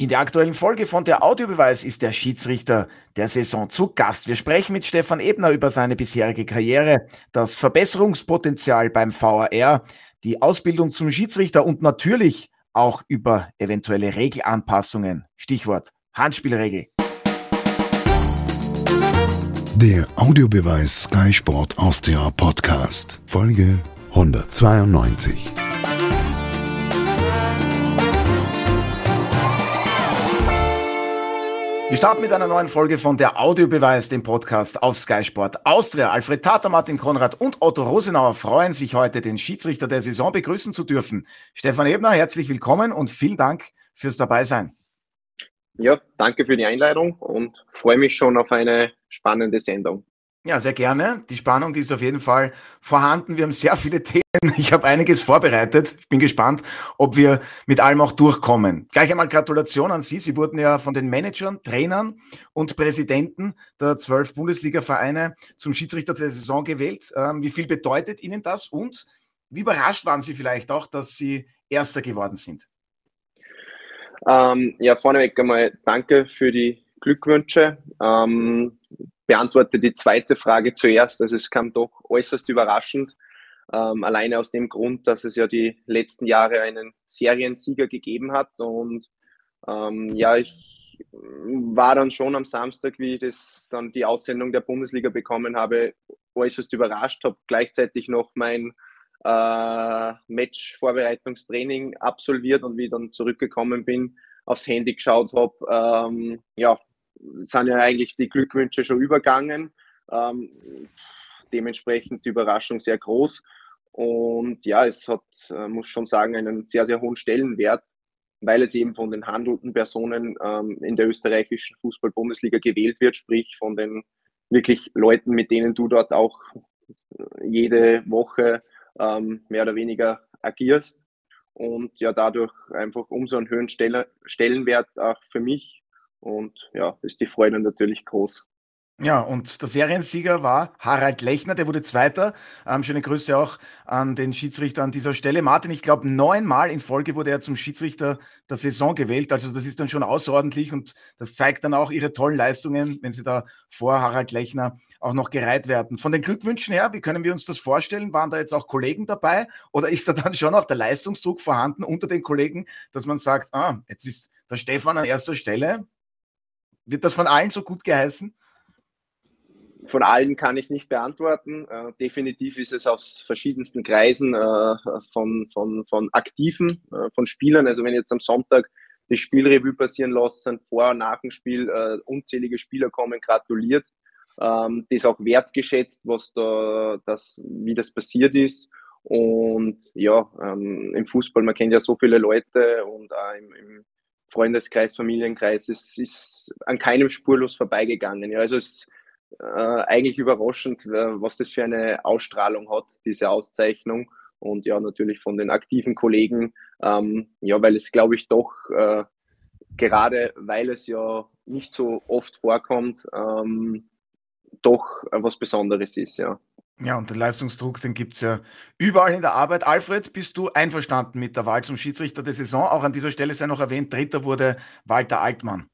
In der aktuellen Folge von der Audiobeweis ist der Schiedsrichter der Saison zu Gast. Wir sprechen mit Stefan Ebner über seine bisherige Karriere, das Verbesserungspotenzial beim VAR, die Ausbildung zum Schiedsrichter und natürlich auch über eventuelle Regelanpassungen. Stichwort Handspielregel. Der Audiobeweis Sky Sport Austria Podcast, Folge 192. Wir starten mit einer neuen Folge von der Audiobeweis, dem Podcast auf Sky Sport Austria. Alfred Tater, Martin Konrad und Otto Rosenauer freuen sich heute, den Schiedsrichter der Saison begrüßen zu dürfen. Stefan Ebner, herzlich willkommen und vielen Dank fürs Dabeisein. Ja, danke für die Einladung und freue mich schon auf eine spannende Sendung. Ja, sehr gerne. Die Spannung, die ist auf jeden Fall vorhanden. Wir haben sehr viele Themen. Ich habe einiges vorbereitet. Ich bin gespannt, ob wir mit allem auch durchkommen. Gleich einmal Gratulation an Sie. Sie wurden ja von den Managern, Trainern und Präsidenten der zwölf Bundesliga-Vereine zum Schiedsrichter der Saison gewählt. Ähm, wie viel bedeutet Ihnen das? Und wie überrascht waren Sie vielleicht auch, dass Sie Erster geworden sind? Ähm, ja, vorneweg einmal danke für die Glückwünsche. Ähm, beantworte die zweite Frage zuerst. Also es kam doch äußerst überraschend. Ähm, alleine aus dem Grund, dass es ja die letzten Jahre einen Seriensieger gegeben hat. Und ähm, ja, ich war dann schon am Samstag, wie ich das dann die Aussendung der Bundesliga bekommen habe, äußerst überrascht, habe gleichzeitig noch mein äh, Match-Vorbereitungstraining absolviert und wie ich dann zurückgekommen bin, aufs Handy geschaut habe, ähm, ja, sind ja eigentlich die Glückwünsche schon übergangen. Ähm, dementsprechend die Überraschung sehr groß. Und ja, es hat, äh, muss schon sagen, einen sehr, sehr hohen Stellenwert, weil es eben von den handelnden Personen ähm, in der österreichischen Fußball-Bundesliga gewählt wird, sprich von den wirklich Leuten, mit denen du dort auch jede Woche ähm, mehr oder weniger agierst. Und ja, dadurch einfach umso einen höheren Stellenwert auch für mich und ja, ist die Freude natürlich groß. Ja, und der Seriensieger war Harald Lechner, der wurde Zweiter. Ähm, schöne Grüße auch an den Schiedsrichter an dieser Stelle. Martin, ich glaube, neunmal in Folge wurde er zum Schiedsrichter der Saison gewählt. Also das ist dann schon außerordentlich und das zeigt dann auch ihre tollen Leistungen, wenn sie da vor Harald Lechner auch noch gereiht werden. Von den Glückwünschen her, wie können wir uns das vorstellen? Waren da jetzt auch Kollegen dabei oder ist da dann schon auch der Leistungsdruck vorhanden unter den Kollegen, dass man sagt, ah, jetzt ist der Stefan an erster Stelle, wird das von allen so gut geheißen? Von allen kann ich nicht beantworten. Äh, definitiv ist es aus verschiedensten Kreisen äh, von, von, von Aktiven, äh, von Spielern. Also wenn jetzt am Sonntag die Spielrevue passieren lassen, vor und nach dem Spiel äh, unzählige Spieler kommen, gratuliert. Ähm, das ist auch wertgeschätzt, was da, das, wie das passiert ist. Und ja, ähm, im Fußball, man kennt ja so viele Leute und auch im, im Freundeskreis, Familienkreis, es ist an keinem spurlos vorbeigegangen. Ja, also es ist äh, eigentlich überraschend, äh, was das für eine Ausstrahlung hat, diese Auszeichnung. Und ja, natürlich von den aktiven Kollegen, ähm, ja, weil es, glaube ich, doch äh, gerade, weil es ja nicht so oft vorkommt, ähm, doch was Besonderes ist, ja. Ja, und den Leistungsdruck, den gibt es ja überall in der Arbeit. Alfred, bist du einverstanden mit der Wahl zum Schiedsrichter der Saison? Auch an dieser Stelle sei noch erwähnt, dritter wurde Walter Altmann.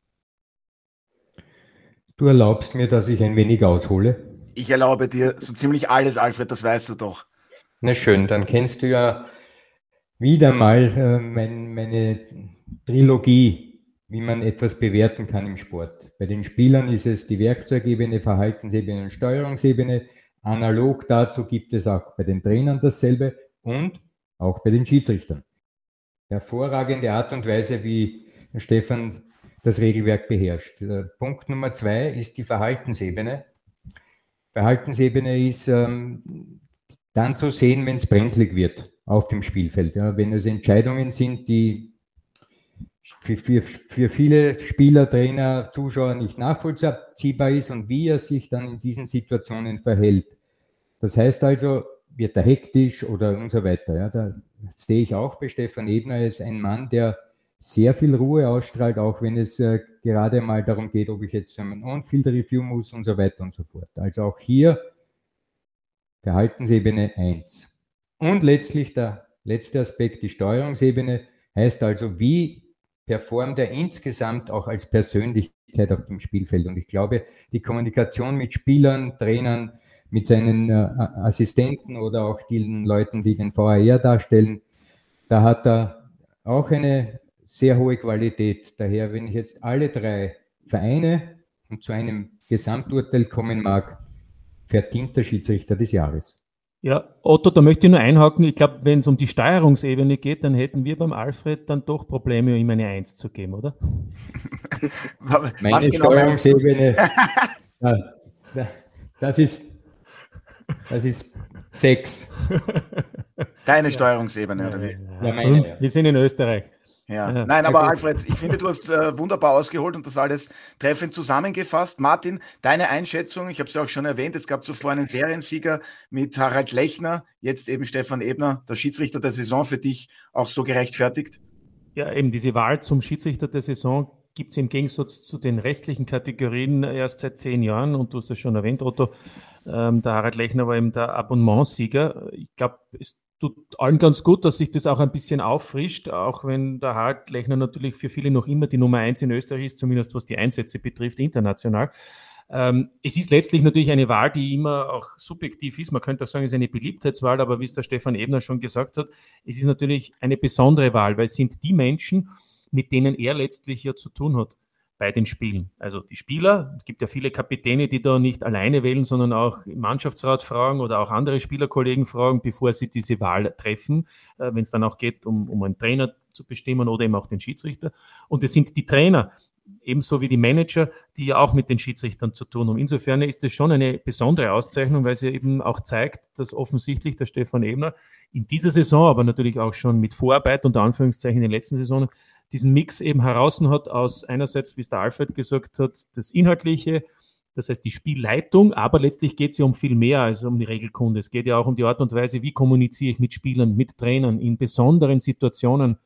Du erlaubst mir, dass ich ein wenig aushole? Ich erlaube dir so ziemlich alles, Alfred, das weißt du doch. Na schön, dann kennst du ja wieder mal äh, mein, meine Trilogie, wie man etwas bewerten kann im Sport. Bei den Spielern ist es die Werkzeugebene, Verhaltensebene und Steuerungsebene. Analog dazu gibt es auch bei den Trainern dasselbe und auch bei den Schiedsrichtern. Hervorragende Art und Weise, wie Stefan das Regelwerk beherrscht. Punkt Nummer zwei ist die Verhaltensebene. Verhaltensebene ist ähm, dann zu sehen, wenn es brenzlig wird auf dem Spielfeld. Ja, wenn es Entscheidungen sind, die für, für, für viele Spieler, Trainer, Zuschauer nicht nachvollziehbar ist und wie er sich dann in diesen Situationen verhält. Das heißt also, wird er hektisch oder und so weiter. Ja, da sehe ich auch bei Stefan Ebner als ein Mann, der sehr viel Ruhe ausstrahlt, auch wenn es äh, gerade mal darum geht, ob ich jetzt ein On-Field-Review muss und so weiter und so fort. Also auch hier Verhaltensebene 1. Und letztlich der letzte Aspekt, die Steuerungsebene, heißt also, wie performt er insgesamt auch als Persönlichkeit auf dem Spielfeld. Und ich glaube, die Kommunikation mit Spielern, Trainern, mit seinen äh, Assistenten oder auch den Leuten, die den VAR darstellen, da hat er auch eine sehr hohe Qualität. Daher, wenn ich jetzt alle drei vereine und zu einem Gesamturteil kommen mag, verdient der Schiedsrichter des Jahres. Ja, Otto, da möchte ich nur einhaken. Ich glaube, wenn es um die Steuerungsebene geht, dann hätten wir beim Alfred dann doch Probleme, ihm eine Eins zu geben, oder? Meine genau Steuerungsebene, das ist, das ist sechs. Deine Steuerungsebene, oder wie? Ja, meine, ja. Wir sind in Österreich. Ja. ja. Nein, aber Alfred, ich finde, du hast äh, wunderbar ausgeholt und das alles treffend zusammengefasst. Martin, deine Einschätzung, ich habe es ja auch schon erwähnt, es gab zuvor einen Seriensieger mit Harald Lechner, jetzt eben Stefan Ebner, der Schiedsrichter der Saison, für dich auch so gerechtfertigt? Ja, eben diese Wahl zum Schiedsrichter der Saison gibt es im Gegensatz zu den restlichen Kategorien erst seit zehn Jahren und du hast das schon erwähnt, Otto. Ähm, der Harald Lechner war eben der Abonnementsieger. Ich glaube, es tut allen ganz gut, dass sich das auch ein bisschen auffrischt, auch wenn der Harald Lechner natürlich für viele noch immer die Nummer eins in Österreich ist, zumindest was die Einsätze betrifft, international. Ähm, es ist letztlich natürlich eine Wahl, die immer auch subjektiv ist. Man könnte auch sagen, es ist eine Beliebtheitswahl, aber wie es der Stefan Ebner schon gesagt hat, es ist natürlich eine besondere Wahl, weil es sind die Menschen, mit denen er letztlich ja zu tun hat bei den Spielen. Also die Spieler, es gibt ja viele Kapitäne, die da nicht alleine wählen, sondern auch im Mannschaftsrat fragen oder auch andere Spielerkollegen fragen, bevor sie diese Wahl treffen, äh, wenn es dann auch geht, um, um einen Trainer zu bestimmen oder eben auch den Schiedsrichter. Und es sind die Trainer, ebenso wie die Manager, die ja auch mit den Schiedsrichtern zu tun haben. Insofern ist es schon eine besondere Auszeichnung, weil sie eben auch zeigt, dass offensichtlich der Stefan Ebner in dieser Saison, aber natürlich auch schon mit Vorarbeit unter Anführungszeichen in den letzten Saisonen, diesen Mix eben heraus hat aus einerseits, wie es der Alfred gesagt hat, das Inhaltliche, das heißt die Spielleitung, aber letztlich geht es ja um viel mehr als um die Regelkunde. Es geht ja auch um die Art und Weise, wie kommuniziere ich mit Spielern, mit Trainern in besonderen Situationen,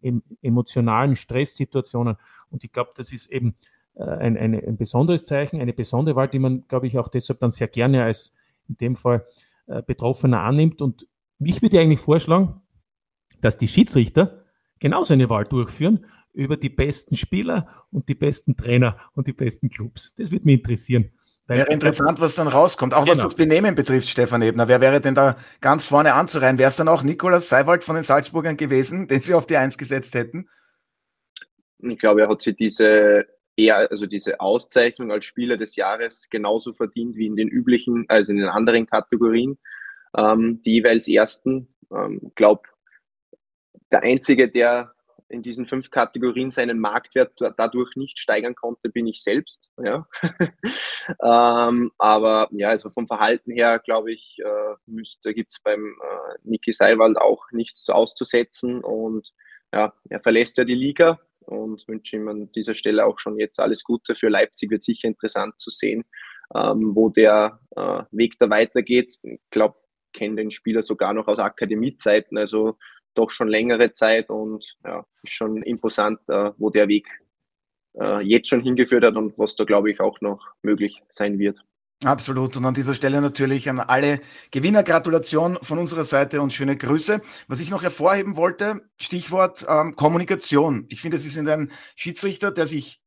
in, emotionalen Stresssituationen. Und ich glaube, das ist eben äh, ein, ein, ein, besonderes Zeichen, eine besondere Wahl, die man, glaube ich, auch deshalb dann sehr gerne als in dem Fall äh, Betroffener annimmt. Und ich würde eigentlich vorschlagen, dass die Schiedsrichter genauso eine Wahl durchführen über die besten Spieler und die besten Trainer und die besten Clubs. Das würde mich interessieren. Wäre interessant, was dann rauskommt. Auch genau. was das Benehmen betrifft, Stefan Ebner. Wer wäre denn da ganz vorne anzureihen? Wäre es dann auch Nikolaus Seiwald von den Salzburgern gewesen, den sie auf die Eins gesetzt hätten? Ich glaube, er hat sich diese eher, also diese Auszeichnung als Spieler des Jahres genauso verdient wie in den üblichen, also in den anderen Kategorien, ähm, die jeweils ersten. Ich ähm, glaube, der Einzige, der in diesen fünf Kategorien seinen Marktwert dadurch nicht steigern konnte, bin ich selbst. Ja. ähm, aber ja, also vom Verhalten her, glaube ich, äh, gibt es beim äh, Niki Seiwald auch nichts auszusetzen. Und ja, er verlässt ja die Liga und wünsche ihm an dieser Stelle auch schon jetzt alles Gute. Für Leipzig wird sicher interessant zu sehen, ähm, wo der äh, Weg da weitergeht. Ich glaube, kenne den Spieler sogar noch aus Akademiezeiten. Also doch schon längere Zeit und ja, ist schon imposant, äh, wo der Weg äh, jetzt schon hingeführt hat und was da, glaube ich, auch noch möglich sein wird. Absolut. Und an dieser Stelle natürlich an alle Gewinner Gratulation von unserer Seite und schöne Grüße. Was ich noch hervorheben wollte, Stichwort ähm, Kommunikation. Ich finde, Sie sind ein Schiedsrichter, der sich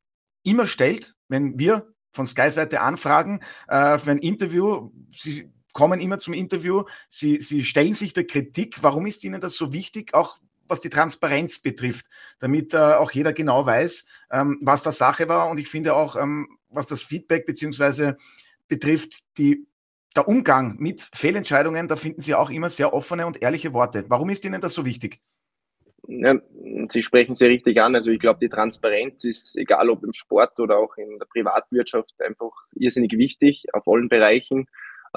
immer stellt, wenn wir von Sky-Seite anfragen äh, für ein Interview. Sie kommen immer zum Interview, sie, sie stellen sich der Kritik. Warum ist Ihnen das so wichtig, auch was die Transparenz betrifft, damit äh, auch jeder genau weiß, ähm, was da Sache war. Und ich finde auch, ähm, was das Feedback beziehungsweise betrifft, die, der Umgang mit Fehlentscheidungen, da finden Sie auch immer sehr offene und ehrliche Worte. Warum ist Ihnen das so wichtig? Ja, Sie sprechen sehr richtig an. Also ich glaube, die Transparenz ist, egal ob im Sport oder auch in der Privatwirtschaft, einfach irrsinnig wichtig auf allen Bereichen.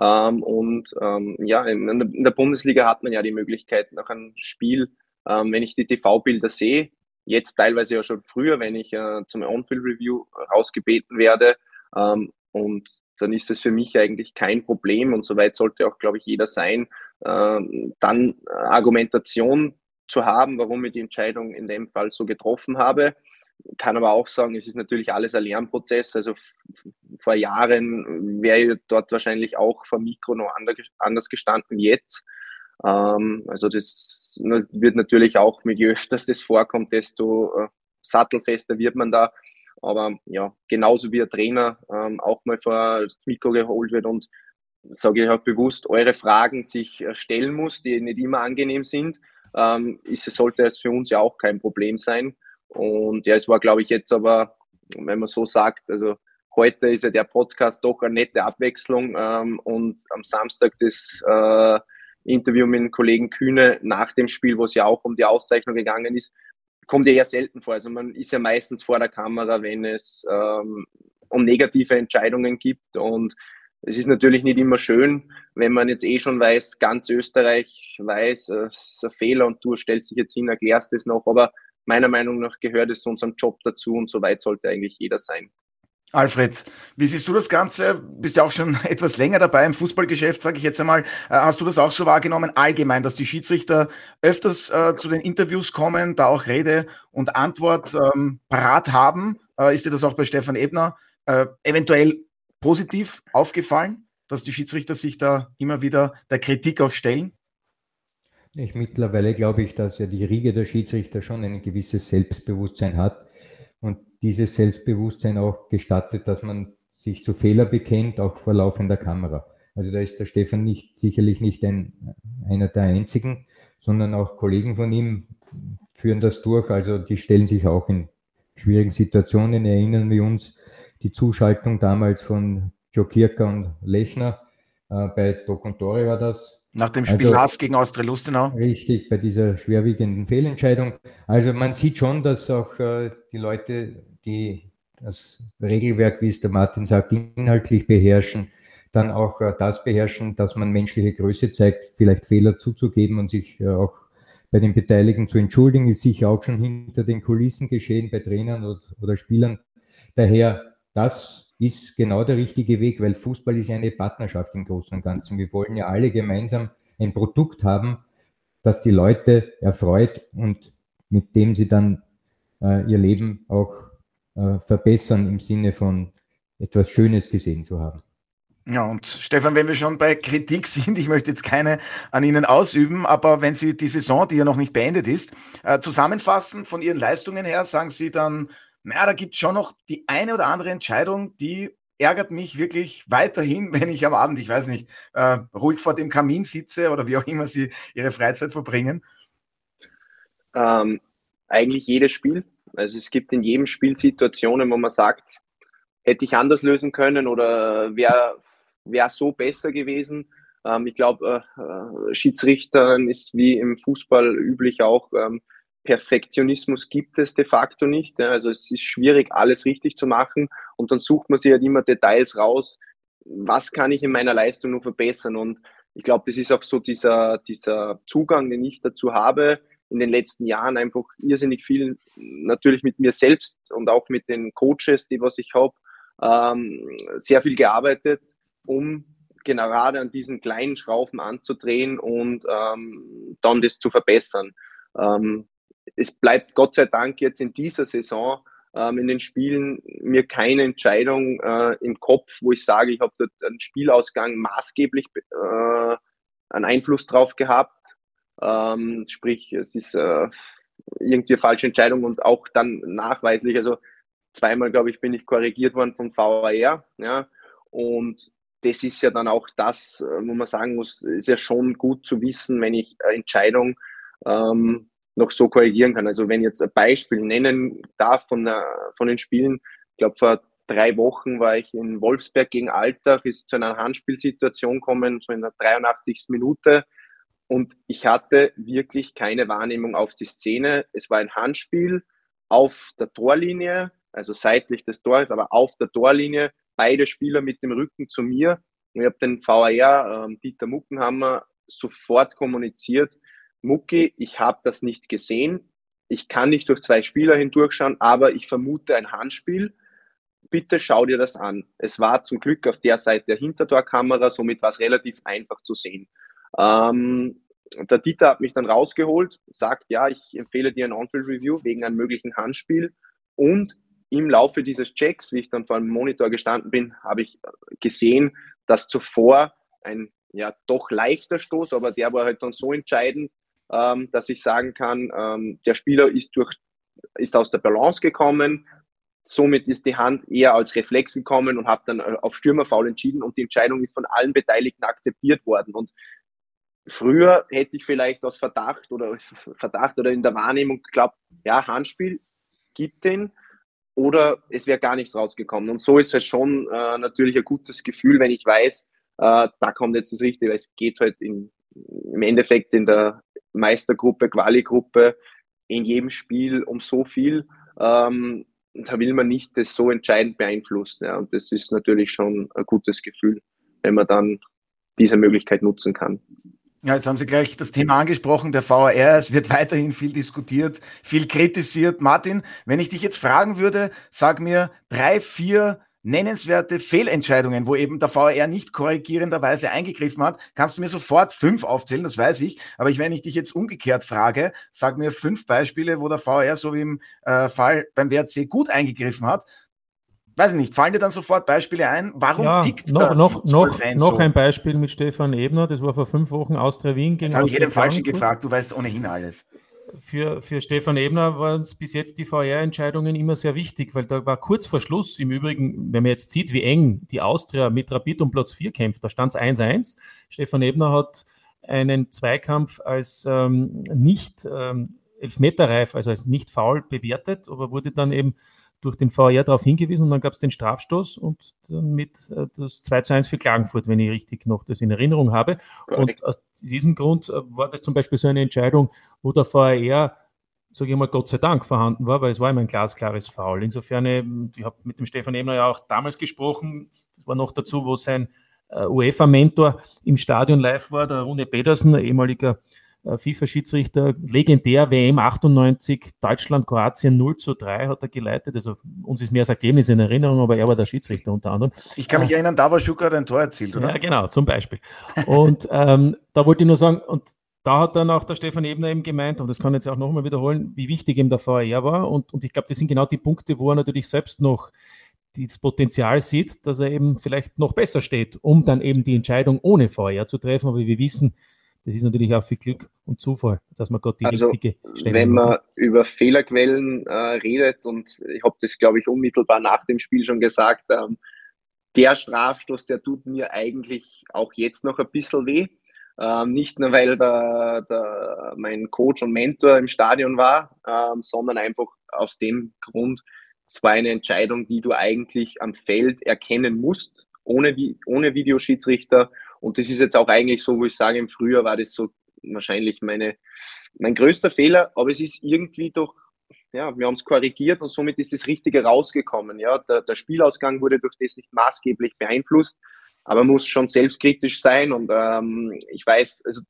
Ähm, und ähm, ja, in, der Bundesliga hat man ja die Möglichkeit, nach einem Spiel, ähm, wenn ich die TV-Bilder sehe, jetzt teilweise ja schon früher, wenn ich äh, zum On-Field-Review rausgebeten werde, ähm, und dann ist es für mich eigentlich kein Problem und soweit sollte auch, glaube ich, jeder sein, ähm, dann Argumentation zu haben, warum ich die Entscheidung in dem Fall so getroffen habe kann aber auch sagen, es ist natürlich alles ein Lernprozess. Also vor Jahren wäre ich dort wahrscheinlich auch vor Mikro noch anders gestanden jetzt. Ähm, also das wird natürlich auch, mit je öfters das vorkommt, desto äh, sattelfester wird man da. Aber ja, genauso wie ein Trainer ähm, auch mal vor das Mikro geholt wird und sage ich auch bewusst, eure Fragen sich äh, stellen muss, die nicht immer angenehm sind, ähm, ist, sollte es für uns ja auch kein Problem sein. Und ja, es war, glaube ich, jetzt aber, wenn man so sagt, also heute ist ja der Podcast doch eine nette Abwechslung ähm, und am Samstag das äh, Interview mit dem Kollegen Kühne nach dem Spiel, wo es ja auch um die Auszeichnung gegangen ist, kommt ja eher selten vor. Also man ist ja meistens vor der Kamera, wenn es ähm, um negative Entscheidungen gibt und es ist natürlich nicht immer schön, wenn man jetzt eh schon weiß, ganz Österreich weiß, äh, es ist ein Fehler und du stellst dich jetzt hin, erklärst es noch, aber meiner Meinung nach gehört es zu unserem Job dazu und so weit sollte eigentlich jeder sein. Alfred, wie siehst du das Ganze? Bist ja auch schon etwas länger dabei im Fußballgeschäft, sage ich jetzt einmal. Äh, hast du das auch so wahrgenommen, allgemein, dass die Schiedsrichter öfters äh, zu den Interviews kommen, da auch Rede und Antwort ähm, parat haben? Äh, ist dir das auch bei Stefan Ebner äh, eventuell positiv aufgefallen, dass die Schiedsrichter sich da immer wieder der Kritik auch stellen? Ich, mittlerweile glaube ich, dass ja die Riege der Schiedsrichter schon ein gewisses Selbstbewusstsein hat und dieses Selbstbewusstsein auch gestattet, dass man sich zu Fehler bekennt, auch vor laufender Kamera. Also da ist der Stefan nicht, sicherlich nicht ein, einer der einzigen, sondern auch Kollegen von ihm führen das durch. Also die stellen sich auch in schwierigen Situationen. Erinnern wir uns die Zuschaltung damals von Joe Kirker und Lechner. Äh, bei Doc und Tore war das. Nach dem Spiel also, Haas gegen Austria Lustenau. Richtig, bei dieser schwerwiegenden Fehlentscheidung. Also man sieht schon, dass auch äh, die Leute, die das Regelwerk, wie es der Martin sagt, inhaltlich beherrschen, dann auch äh, das beherrschen, dass man menschliche Größe zeigt, vielleicht Fehler zuzugeben und sich äh, auch bei den Beteiligten zu entschuldigen, ist sicher auch schon hinter den Kulissen geschehen bei Trainern oder, oder Spielern. Daher, das ist genau der richtige Weg, weil Fußball ist ja eine Partnerschaft im Großen und Ganzen. Wir wollen ja alle gemeinsam ein Produkt haben, das die Leute erfreut und mit dem sie dann äh, ihr Leben auch äh, verbessern im Sinne von etwas Schönes gesehen zu haben. Ja, und Stefan, wenn wir schon bei Kritik sind, ich möchte jetzt keine an Ihnen ausüben, aber wenn Sie die Saison, die ja noch nicht beendet ist, äh, zusammenfassen von Ihren Leistungen her, sagen Sie dann, naja, da gibt es schon noch die eine oder andere Entscheidung, die ärgert mich wirklich weiterhin, wenn ich am Abend, ich weiß nicht, äh, ruhig vor dem Kamin sitze oder wie auch immer Sie Ihre Freizeit verbringen? Ähm, eigentlich jedes Spiel. Also es gibt in jedem Spiel Situationen, wo man sagt, hätte ich anders lösen können oder wäre wär so besser gewesen. Ähm, ich glaube, äh, äh, Schiedsrichtern ist wie im Fußball üblich auch ähm, Perfektionismus gibt es de facto nicht. Also es ist schwierig, alles richtig zu machen und dann sucht man sich halt immer Details raus. Was kann ich in meiner Leistung nur verbessern? Und ich glaube, das ist auch so dieser, dieser Zugang, den ich dazu habe, in den letzten Jahren einfach irrsinnig viel natürlich mit mir selbst und auch mit den Coaches, die was ich habe, ähm, sehr viel gearbeitet, um gerade an diesen kleinen Schrauben anzudrehen und ähm, dann das zu verbessern. Ähm, es bleibt Gott sei Dank jetzt in dieser Saison ähm, in den Spielen mir keine Entscheidung äh, im Kopf, wo ich sage, ich habe dort einen Spielausgang maßgeblich äh, einen Einfluss drauf gehabt. Ähm, sprich, es ist äh, irgendwie eine falsche Entscheidung und auch dann nachweislich, also zweimal, glaube ich, bin ich korrigiert worden vom VAR. Ja, und das ist ja dann auch das, äh, wo man sagen muss, ist ja schon gut zu wissen, wenn ich Entscheidung ähm, noch so korrigieren kann. Also wenn ich jetzt ein Beispiel nennen darf von, von den Spielen, ich glaube vor drei Wochen war ich in Wolfsberg gegen Altach, ist zu einer Handspielsituation gekommen, so in der 83. Minute und ich hatte wirklich keine Wahrnehmung auf die Szene. Es war ein Handspiel auf der Torlinie, also seitlich des Tores, aber auf der Torlinie, beide Spieler mit dem Rücken zu mir. Und ich habe den VAR, äh, Dieter Muckenhammer, sofort kommuniziert, Mucki, ich habe das nicht gesehen. Ich kann nicht durch zwei Spieler hindurchschauen, aber ich vermute ein Handspiel. Bitte schau dir das an. Es war zum Glück auf der Seite der Hintertorkamera, somit war es relativ einfach zu sehen. Ähm, der Dieter hat mich dann rausgeholt, sagt, ja, ich empfehle dir ein On-Field-Review wegen einem möglichen Handspiel. Und im Laufe dieses Checks, wie ich dann vor dem Monitor gestanden bin, habe ich gesehen, dass zuvor ein ja doch leichter Stoß, aber der war halt dann so entscheidend, ähm, dass ich sagen kann, ähm, der Spieler ist durch ist aus der Balance gekommen. Somit ist die Hand eher als Reflex gekommen und habe dann äh, auf Stürmerfaul entschieden und die Entscheidung ist von allen Beteiligten akzeptiert worden. Und früher hätte ich vielleicht aus Verdacht oder Verdacht oder in der Wahrnehmung geglaubt, ja, Handspiel gibt den oder es wäre gar nichts rausgekommen. Und so ist es schon äh, natürlich ein gutes Gefühl, wenn ich weiß, äh, da kommt jetzt das Richtige, weil es geht halt in, im Endeffekt in der Meistergruppe, Quali-Gruppe, in jedem Spiel um so viel. Ähm, da will man nicht das so entscheidend beeinflussen. Ja. Und das ist natürlich schon ein gutes Gefühl, wenn man dann diese Möglichkeit nutzen kann. Ja, jetzt haben Sie gleich das Thema angesprochen, der VAR. Es wird weiterhin viel diskutiert, viel kritisiert. Martin, wenn ich dich jetzt fragen würde, sag mir drei, vier nennenswerte Fehlentscheidungen, wo eben der VAR nicht korrigierenderweise eingegriffen hat, kannst du mir sofort fünf aufzählen, das weiß ich. Aber ich, wenn ich dich jetzt umgekehrt frage, sag mir fünf Beispiele, wo der VAR so wie im äh, Fall beim WRC gut eingegriffen hat. Weiß ich nicht, fallen dir dann sofort Beispiele ein? Warum ja, tickt noch, noch, noch, noch ein Beispiel mit Stefan Ebner, das war vor fünf Wochen Austria Wien gegen. Jetzt habe ich jeden Falschen gefragt, du weißt ohnehin alles für, für Stefan Ebner waren es bis jetzt die VR-Entscheidungen immer sehr wichtig, weil da war kurz vor Schluss, im Übrigen, wenn man jetzt sieht, wie eng die Austria mit Rapid um Platz 4 kämpft, da stand es 1-1. Stefan Ebner hat einen Zweikampf als ähm, nicht ähm, Elfmeterreif, also als nicht faul bewertet, aber wurde dann eben durch den VR darauf hingewiesen und dann gab es den Strafstoß und dann mit äh, das 2 zu 1 für Klagenfurt, wenn ich richtig noch das in Erinnerung habe. Correct. Und aus diesem Grund äh, war das zum Beispiel so eine Entscheidung, wo der VR sage ich mal, Gott sei Dank vorhanden war, weil es war immer ein glasklares Foul. Insofern, äh, ich habe mit dem Stefan Ebner ja auch damals gesprochen, das war noch dazu, wo sein UEFA-Mentor im Stadion live war, der Rune Pedersen, ehemaliger äh, FIFA-Schiedsrichter, legendär WM 98, Deutschland, Kroatien 0 zu 3 hat er geleitet. Also uns ist mehr das Ergebnis in Erinnerung, aber er war der Schiedsrichter unter anderem. Ich kann mich äh, erinnern, da war Schucker ein Tor erzielt, oder? Ja, genau, zum Beispiel. Und ähm, da wollte ich nur sagen, und da hat dann auch der Stefan Ebner eben gemeint, und das kann ich jetzt auch nochmal wiederholen, wie wichtig ihm der VR war. Und, und ich glaube, das sind genau die Punkte, wo er natürlich selbst noch das Potenzial sieht, dass er eben vielleicht noch besser steht, um dann eben die Entscheidung ohne VR zu treffen. Aber wie wir wissen, das ist natürlich auch viel Glück und Zufall, dass man gerade die also, richtige Stelle Wenn man hat. über Fehlerquellen äh, redet, und ich habe das, glaube ich, unmittelbar nach dem Spiel schon gesagt, ähm, der Strafstoß, der tut mir eigentlich auch jetzt noch ein bisschen weh. Ähm, nicht nur, weil der, der, mein Coach und Mentor im Stadion war, ähm, sondern einfach aus dem Grund, es war eine Entscheidung, die du eigentlich am Feld erkennen musst, ohne, ohne Videoschiedsrichter und das ist jetzt auch eigentlich so, wo ich sage, im Frühjahr war das so wahrscheinlich meine, mein größter Fehler, aber es ist irgendwie doch, ja, wir haben es korrigiert und somit ist das Richtige rausgekommen. Ja, der, der Spielausgang wurde durch das nicht maßgeblich beeinflusst, aber muss schon selbstkritisch sein und ähm, ich weiß, also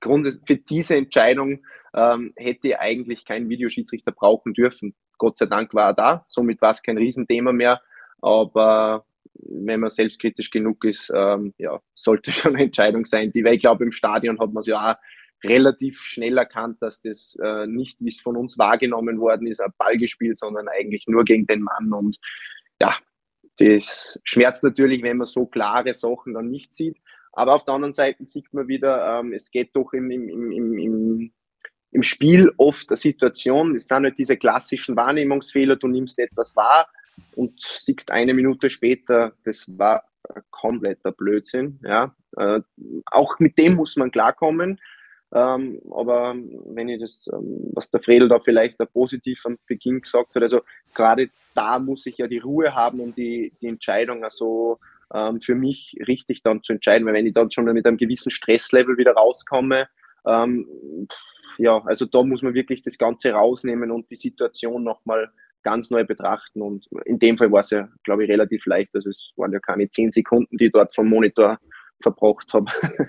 Grund für diese Entscheidung ähm, hätte eigentlich kein Videoschiedsrichter brauchen dürfen. Gott sei Dank war er da, somit war es kein Riesenthema mehr, aber wenn man selbstkritisch genug ist, ähm, ja, sollte schon eine Entscheidung sein. Die, weil ich glaube, im Stadion hat man es ja auch relativ schnell erkannt, dass das äh, nicht, wie es von uns wahrgenommen worden ist, ein Ball gespielt, sondern eigentlich nur gegen den Mann. Und ja, das schmerzt natürlich, wenn man so klare Sachen dann nicht sieht. Aber auf der anderen Seite sieht man wieder, ähm, es geht doch im, im, im, im, im Spiel oft eine Situation, es sind halt diese klassischen Wahrnehmungsfehler, du nimmst etwas wahr, und siehst eine Minute später, das war kompletter Blödsinn. Ja. Äh, auch mit dem muss man klarkommen. Ähm, aber wenn ich das, ähm, was der Fredel da vielleicht da positiv am Beginn gesagt hat, also gerade da muss ich ja die Ruhe haben, um die, die Entscheidung also ähm, für mich richtig dann zu entscheiden, weil wenn ich dann schon mit einem gewissen Stresslevel wieder rauskomme, ähm, ja, also da muss man wirklich das Ganze rausnehmen und die Situation nochmal ganz neu betrachten. Und in dem Fall war es ja, glaube ich, relativ leicht. Also es waren ja keine zehn Sekunden, die ich dort vom Monitor verbracht habe.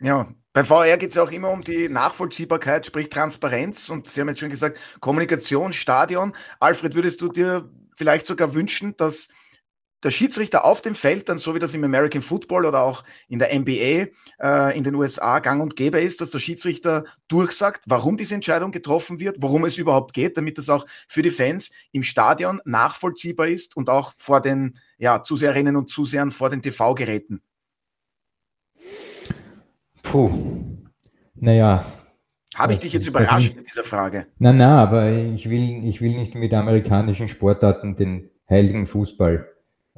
Ja, beim VR geht es auch immer um die Nachvollziehbarkeit, sprich Transparenz. Und Sie haben jetzt schon gesagt, Kommunikation, Stadion. Alfred, würdest du dir vielleicht sogar wünschen, dass der Schiedsrichter auf dem Feld dann, so wie das im American Football oder auch in der NBA äh, in den USA gang und gäbe ist, dass der Schiedsrichter durchsagt, warum diese Entscheidung getroffen wird, worum es überhaupt geht, damit das auch für die Fans im Stadion nachvollziehbar ist und auch vor den ja, Zuseherinnen und Zusehern vor den TV-Geräten. Puh, naja. Habe ich dich jetzt überrascht mit dieser Frage? Nein, nein, aber ich will, ich will nicht mit amerikanischen Sportarten den heiligen Fußball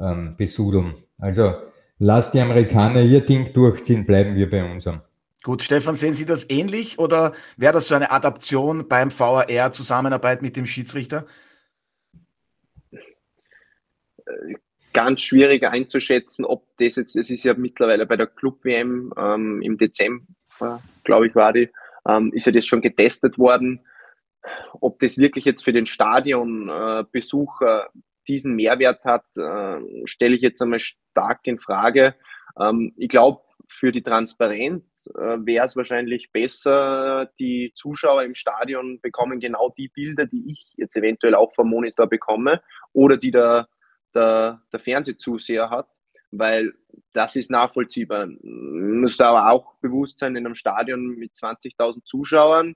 ähm, besudeln. Also lasst die Amerikaner ihr Ding durchziehen, bleiben wir bei unserem. Gut, Stefan, sehen Sie das ähnlich oder wäre das so eine Adaption beim VAR, Zusammenarbeit mit dem Schiedsrichter? Ganz schwierig einzuschätzen, ob das jetzt, es ist ja mittlerweile bei der Club-WM ähm, im Dezember, glaube ich, war die, ähm, ist ja das schon getestet worden. Ob das wirklich jetzt für den Stadionbesucher äh, diesen Mehrwert hat, äh, stelle ich jetzt einmal stark in Frage. Ähm, ich glaube, für die Transparenz äh, wäre es wahrscheinlich besser, die Zuschauer im Stadion bekommen genau die Bilder, die ich jetzt eventuell auch vom Monitor bekomme oder die der, der, der Fernsehzuseher hat, weil das ist nachvollziehbar. Muss aber auch bewusst sein, in einem Stadion mit 20.000 Zuschauern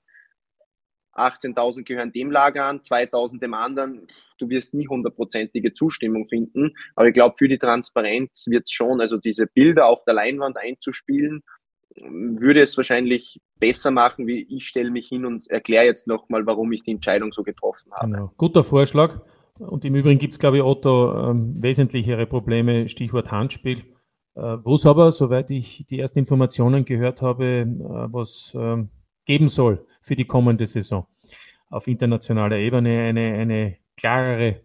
18.000 gehören dem Lager an, 2.000 dem anderen. Du wirst nie hundertprozentige Zustimmung finden. Aber ich glaube, für die Transparenz wird es schon, also diese Bilder auf der Leinwand einzuspielen, würde es wahrscheinlich besser machen, wie ich stelle mich hin und erkläre jetzt nochmal, warum ich die Entscheidung so getroffen habe. Genau. Guter Vorschlag. Und im Übrigen gibt es, glaube ich, Otto, ähm, wesentlichere Probleme, Stichwort Handspiel. Äh, Wo es aber, soweit ich die ersten Informationen gehört habe, äh, was ähm, geben soll für die kommende Saison. Auf internationaler Ebene eine, eine klarere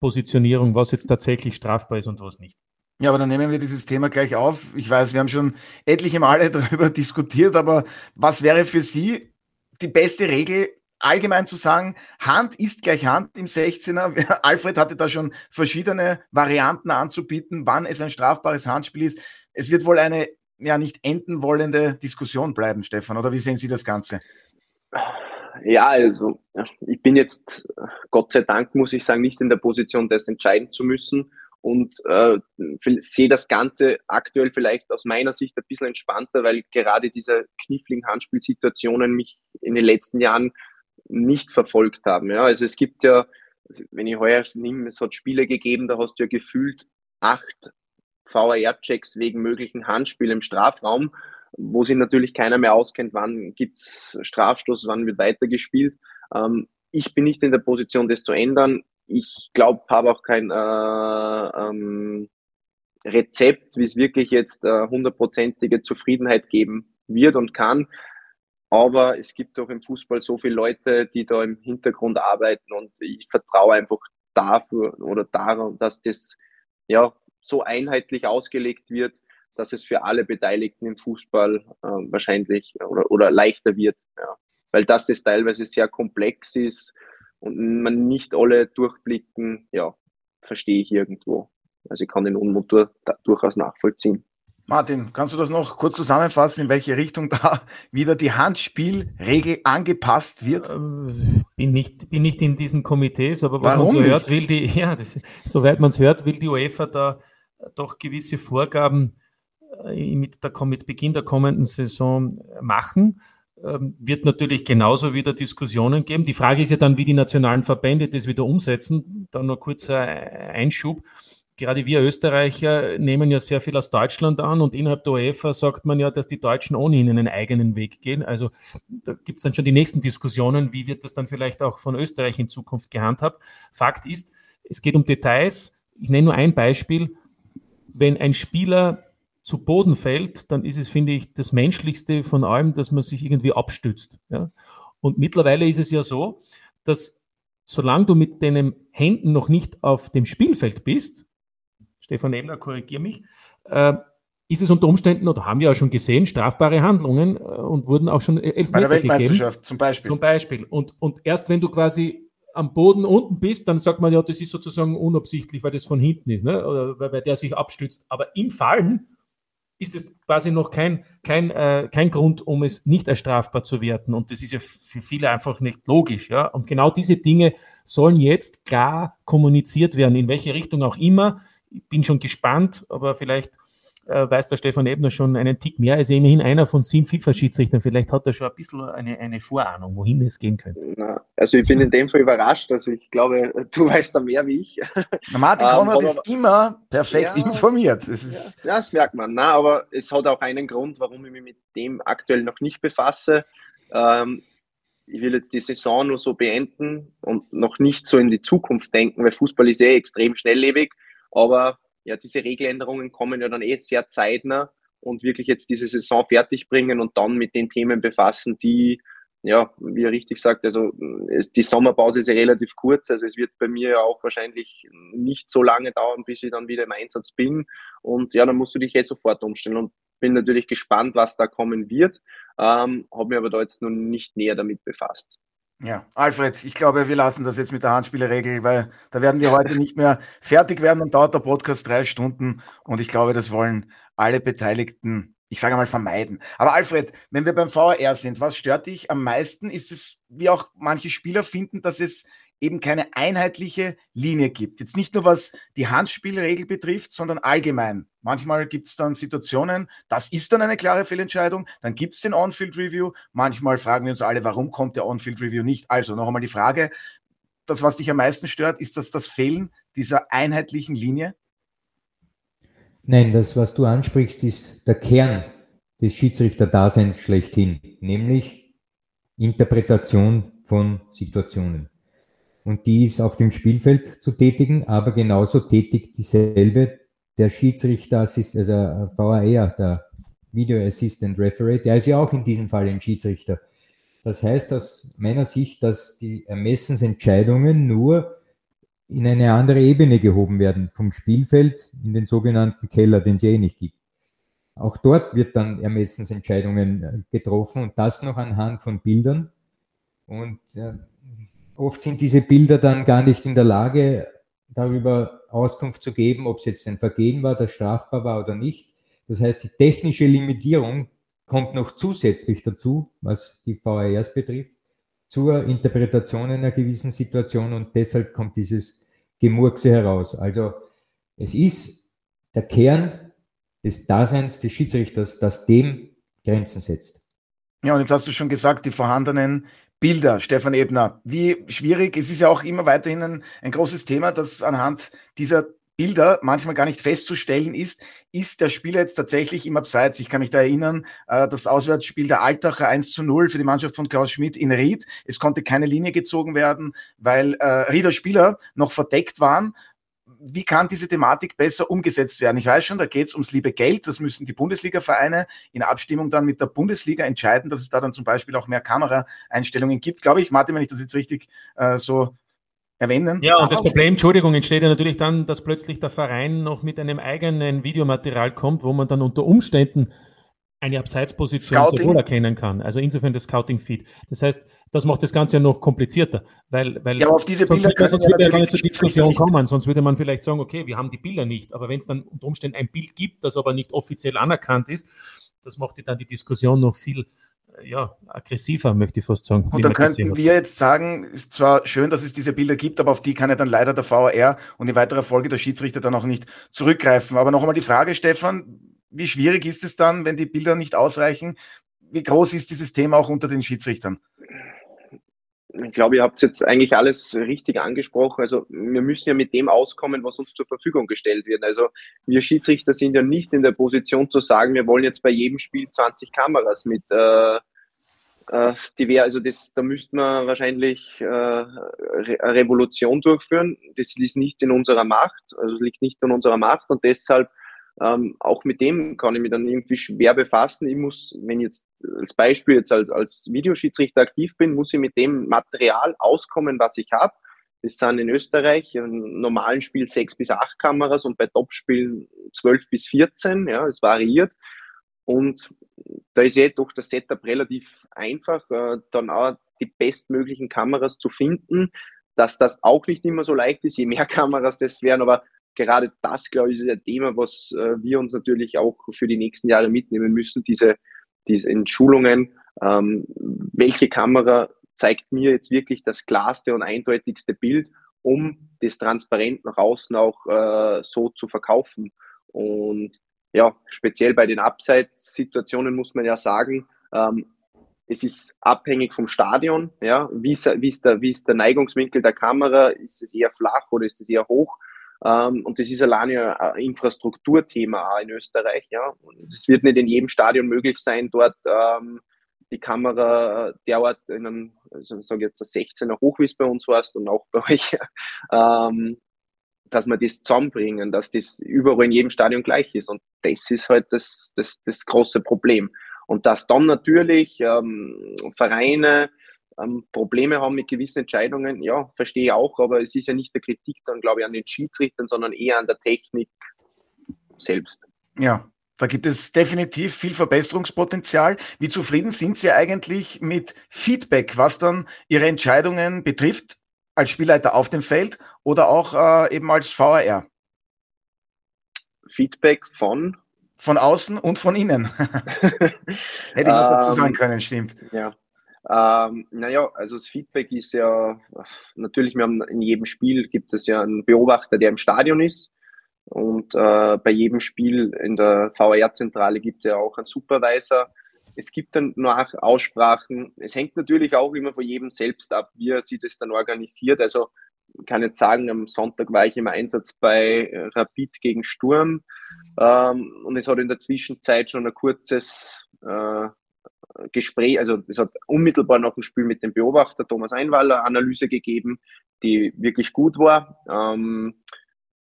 Positionierung, was jetzt tatsächlich strafbar ist und was nicht. Ja, aber dann nehmen wir dieses Thema gleich auf. Ich weiß, wir haben schon etliche Male darüber diskutiert, aber was wäre für Sie die beste Regel, allgemein zu sagen, Hand ist gleich Hand im 16er? Alfred hatte da schon verschiedene Varianten anzubieten, wann es ein strafbares Handspiel ist. Es wird wohl eine ja nicht enden wollende Diskussion bleiben, Stefan, oder wie sehen Sie das Ganze? Ja, also ich bin jetzt, Gott sei Dank, muss ich sagen, nicht in der Position, das entscheiden zu müssen und äh, sehe das Ganze aktuell vielleicht aus meiner Sicht ein bisschen entspannter, weil gerade diese kniffligen Handspielsituationen mich in den letzten Jahren nicht verfolgt haben. Ja, also es gibt ja, wenn ich heuer nehme, es hat Spiele gegeben, da hast du ja gefühlt acht VAR-Checks wegen möglichen Handspiel im Strafraum, wo sich natürlich keiner mehr auskennt, wann gibt es Strafstoß, wann wird weitergespielt. Ähm, ich bin nicht in der Position, das zu ändern. Ich glaube, habe auch kein äh, ähm, Rezept, wie es wirklich jetzt äh, hundertprozentige äh, Zufriedenheit geben wird und kann. Aber es gibt auch im Fußball so viele Leute, die da im Hintergrund arbeiten und ich vertraue einfach dafür oder daran, dass das ja so einheitlich ausgelegt wird, dass es für alle Beteiligten im Fußball äh, wahrscheinlich oder, oder leichter wird. Ja. Weil das das teilweise sehr komplex ist und man nicht alle durchblicken, ja, verstehe ich irgendwo. Also ich kann den Unmut durch, durchaus nachvollziehen. Martin, kannst du das noch kurz zusammenfassen, in welche Richtung da wieder die Handspielregel angepasst wird? Ähm, bin nicht, bin nicht in diesen Komitees, aber was Warum man so nicht? hört, will die, ja, das, soweit man es hört, will die UEFA da doch gewisse Vorgaben äh, mit, der, mit Beginn der kommenden Saison machen. Ähm, wird natürlich genauso wieder Diskussionen geben. Die Frage ist ja dann, wie die nationalen Verbände das wieder umsetzen. Dann noch kurzer Einschub. Gerade wir Österreicher nehmen ja sehr viel aus Deutschland an und innerhalb der UEFA sagt man ja, dass die Deutschen ohnehin einen eigenen Weg gehen. Also da gibt es dann schon die nächsten Diskussionen, wie wird das dann vielleicht auch von Österreich in Zukunft gehandhabt. Fakt ist, es geht um Details. Ich nenne nur ein Beispiel wenn ein Spieler zu Boden fällt, dann ist es, finde ich, das Menschlichste von allem, dass man sich irgendwie abstützt. Ja? Und mittlerweile ist es ja so, dass solange du mit deinen Händen noch nicht auf dem Spielfeld bist, Stefan Ebner, korrigier mich, äh, ist es unter Umständen, oder haben wir ja schon gesehen, strafbare Handlungen äh, und wurden auch schon elf Bei der Weltmeisterschaft gegeben. zum Beispiel. Zum Beispiel. Und, und erst wenn du quasi am Boden unten bist, dann sagt man ja, das ist sozusagen unabsichtlich, weil das von hinten ist, ne? oder weil, weil der sich abstützt. Aber im Fallen ist es quasi noch kein, kein, äh, kein Grund, um es nicht als strafbar zu werten. Und das ist ja für viele einfach nicht logisch. Ja? Und genau diese Dinge sollen jetzt klar kommuniziert werden, in welche Richtung auch immer. Ich bin schon gespannt, aber vielleicht äh, weiß der Stefan Ebner schon einen Tick mehr. Er ist immerhin einer von sieben FIFA-Schiedsrichtern. Vielleicht hat er schon ein bisschen eine, eine Vorahnung, wohin es gehen könnte. Na, also ich bin in dem Fall überrascht. Also ich glaube, du weißt da mehr wie ich. Na, Martin Konrad ähm, ist immer perfekt ja, informiert. Das ist ja, das merkt man. Na, aber es hat auch einen Grund, warum ich mich mit dem aktuell noch nicht befasse. Ähm, ich will jetzt die Saison nur so beenden und noch nicht so in die Zukunft denken, weil Fußball ist eh extrem schnelllebig. Aber ja, diese Regeländerungen kommen ja dann eh sehr zeitnah und wirklich jetzt diese Saison fertig bringen und dann mit den Themen befassen, die, ja, wie er richtig sagt, also die Sommerpause ist ja relativ kurz, also es wird bei mir ja auch wahrscheinlich nicht so lange dauern, bis ich dann wieder im Einsatz bin und ja, dann musst du dich eh sofort umstellen und bin natürlich gespannt, was da kommen wird, ähm, habe mir aber da jetzt noch nicht näher damit befasst. Ja, Alfred, ich glaube, wir lassen das jetzt mit der Handspielregel, weil da werden wir heute nicht mehr fertig werden. Dann dauert der Podcast drei Stunden und ich glaube, das wollen alle Beteiligten, ich sage mal, vermeiden. Aber Alfred, wenn wir beim VAR sind, was stört dich am meisten? Ist es, wie auch manche Spieler finden, dass es eben keine einheitliche Linie gibt. Jetzt nicht nur was die Handspielregel betrifft, sondern allgemein. Manchmal gibt es dann Situationen, das ist dann eine klare Fehlentscheidung, dann gibt es den On-Field-Review. Manchmal fragen wir uns alle, warum kommt der On-Field-Review nicht? Also noch einmal die Frage, das, was dich am meisten stört, ist das das Fehlen dieser einheitlichen Linie? Nein, das, was du ansprichst, ist der Kern des Schiedsrichterdaseins schlechthin, nämlich Interpretation von Situationen und die ist auf dem Spielfeld zu tätigen, aber genauso tätigt dieselbe der Schiedsrichter, also VAR, der Video Assistant Referee, der ist ja auch in diesem Fall ein Schiedsrichter. Das heißt aus meiner Sicht, dass die Ermessensentscheidungen nur in eine andere Ebene gehoben werden, vom Spielfeld in den sogenannten Keller, den es eh nicht gibt. Auch dort wird dann Ermessensentscheidungen getroffen und das noch anhand von Bildern. Und äh, Oft sind diese Bilder dann gar nicht in der Lage, darüber Auskunft zu geben, ob es jetzt ein Vergehen war, das strafbar war oder nicht. Das heißt, die technische Limitierung kommt noch zusätzlich dazu, was die VARs betrifft, zur Interpretation einer gewissen Situation und deshalb kommt dieses Gemurkse heraus. Also es ist der Kern des Daseins des Schiedsrichters, das dem Grenzen setzt. Ja, und jetzt hast du schon gesagt, die vorhandenen Bilder, Stefan Ebner. Wie schwierig, es ist ja auch immer weiterhin ein, ein großes Thema, dass anhand dieser Bilder manchmal gar nicht festzustellen ist, ist der Spieler jetzt tatsächlich im Abseits. Ich kann mich da erinnern, äh, das Auswärtsspiel der Altacher 1 zu 0 für die Mannschaft von Klaus Schmidt in Ried. Es konnte keine Linie gezogen werden, weil äh, Rieder Spieler noch verdeckt waren wie kann diese Thematik besser umgesetzt werden? Ich weiß schon, da geht es ums liebe Geld. Das müssen die Bundesliga-Vereine in Abstimmung dann mit der Bundesliga entscheiden, dass es da dann zum Beispiel auch mehr Kameraeinstellungen gibt. Glaube ich, Martin, wenn ich das jetzt richtig äh, so erwähnen. Ja, und das Problem, Entschuldigung, entsteht ja natürlich dann, dass plötzlich der Verein noch mit einem eigenen Videomaterial kommt, wo man dann unter Umständen eine Abseitsposition Scouting. sehr wohl erkennen kann. Also insofern das Scouting-Feed. Das heißt, das macht das Ganze ja noch komplizierter, weil, weil ja, auf diese Bilder sonst, würde ja zur Diskussion kommen, sonst würde man vielleicht sagen, okay, wir haben die Bilder nicht, aber wenn es dann unter Umständen ein Bild gibt, das aber nicht offiziell anerkannt ist, das macht dann die Diskussion noch viel äh, ja, aggressiver, möchte ich fast sagen. Und dann könnten wir jetzt sagen, ist zwar schön, dass es diese Bilder gibt, aber auf die kann ja dann leider der VAR und in weiterer Folge der Schiedsrichter dann auch nicht zurückgreifen. Aber noch einmal die Frage, Stefan, wie schwierig ist es dann, wenn die Bilder nicht ausreichen? Wie groß ist dieses Thema auch unter den Schiedsrichtern? Ich glaube, ihr habt jetzt eigentlich alles richtig angesprochen. Also wir müssen ja mit dem auskommen, was uns zur Verfügung gestellt wird. Also wir Schiedsrichter sind ja nicht in der Position zu sagen, wir wollen jetzt bei jedem Spiel 20 Kameras mit äh, äh, die also das, da müsste man wahrscheinlich äh, eine Revolution durchführen. Das ist nicht in unserer Macht, also liegt nicht in unserer Macht und deshalb ähm, auch mit dem kann ich mich dann irgendwie schwer befassen. Ich muss, wenn ich jetzt als Beispiel jetzt als, als Videoschiedsrichter aktiv bin, muss ich mit dem Material auskommen, was ich habe. Das sind in Österreich im normalen Spiel sechs bis acht Kameras und bei Topspielen zwölf bis vierzehn. Ja, es variiert. Und da ist ja doch das Setup relativ einfach, äh, dann auch die bestmöglichen Kameras zu finden. Dass das auch nicht immer so leicht ist, je mehr Kameras das wären, aber gerade das, glaube ich, ist ein Thema, was äh, wir uns natürlich auch für die nächsten Jahre mitnehmen müssen, diese, diese Entschulungen. Ähm, welche Kamera zeigt mir jetzt wirklich das klarste und eindeutigste Bild, um das transparent nach außen auch äh, so zu verkaufen? Und ja, speziell bei den Abseits-Situationen muss man ja sagen, ähm, es ist abhängig vom Stadion, ja, wie ist, wie, ist der, wie ist der Neigungswinkel der Kamera, ist es eher flach oder ist es eher hoch? Ähm, und das ist allein ja ein Infrastrukturthema in Österreich. Ja. Es wird nicht in jedem Stadion möglich sein, dort ähm, die Kamera derart in einem, also ich sage jetzt 16er hoch, wie es bei uns warst und auch bei euch, ähm, dass wir das zusammenbringen, dass das überall in jedem Stadion gleich ist. Und das ist halt das, das, das große Problem. Und dass dann natürlich ähm, Vereine ähm, Probleme haben mit gewissen Entscheidungen, ja, verstehe ich auch, aber es ist ja nicht der Kritik dann, glaube ich, an den Schiedsrichtern, sondern eher an der Technik selbst. Ja, da gibt es definitiv viel Verbesserungspotenzial. Wie zufrieden sind Sie eigentlich mit Feedback, was dann Ihre Entscheidungen betrifft, als Spielleiter auf dem Feld oder auch äh, eben als VAR? Feedback von? Von außen und von innen. Hätte ich noch dazu ähm, sagen können, stimmt. Ja. Ähm, naja, also das Feedback ist ja natürlich, wir haben in jedem Spiel gibt es ja einen Beobachter, der im Stadion ist. Und äh, bei jedem Spiel in der VR-Zentrale gibt es ja auch einen Supervisor. Es gibt dann nach Aussprachen. Es hängt natürlich auch immer von jedem selbst ab, wie er sich das dann organisiert. Also ich kann jetzt sagen, am Sonntag war ich im Einsatz bei äh, Rapid gegen Sturm ähm, und es hat in der Zwischenzeit schon ein kurzes äh, Gespräch, also es hat unmittelbar nach dem Spiel mit dem Beobachter Thomas Einwaller Analyse gegeben, die wirklich gut war. Ähm,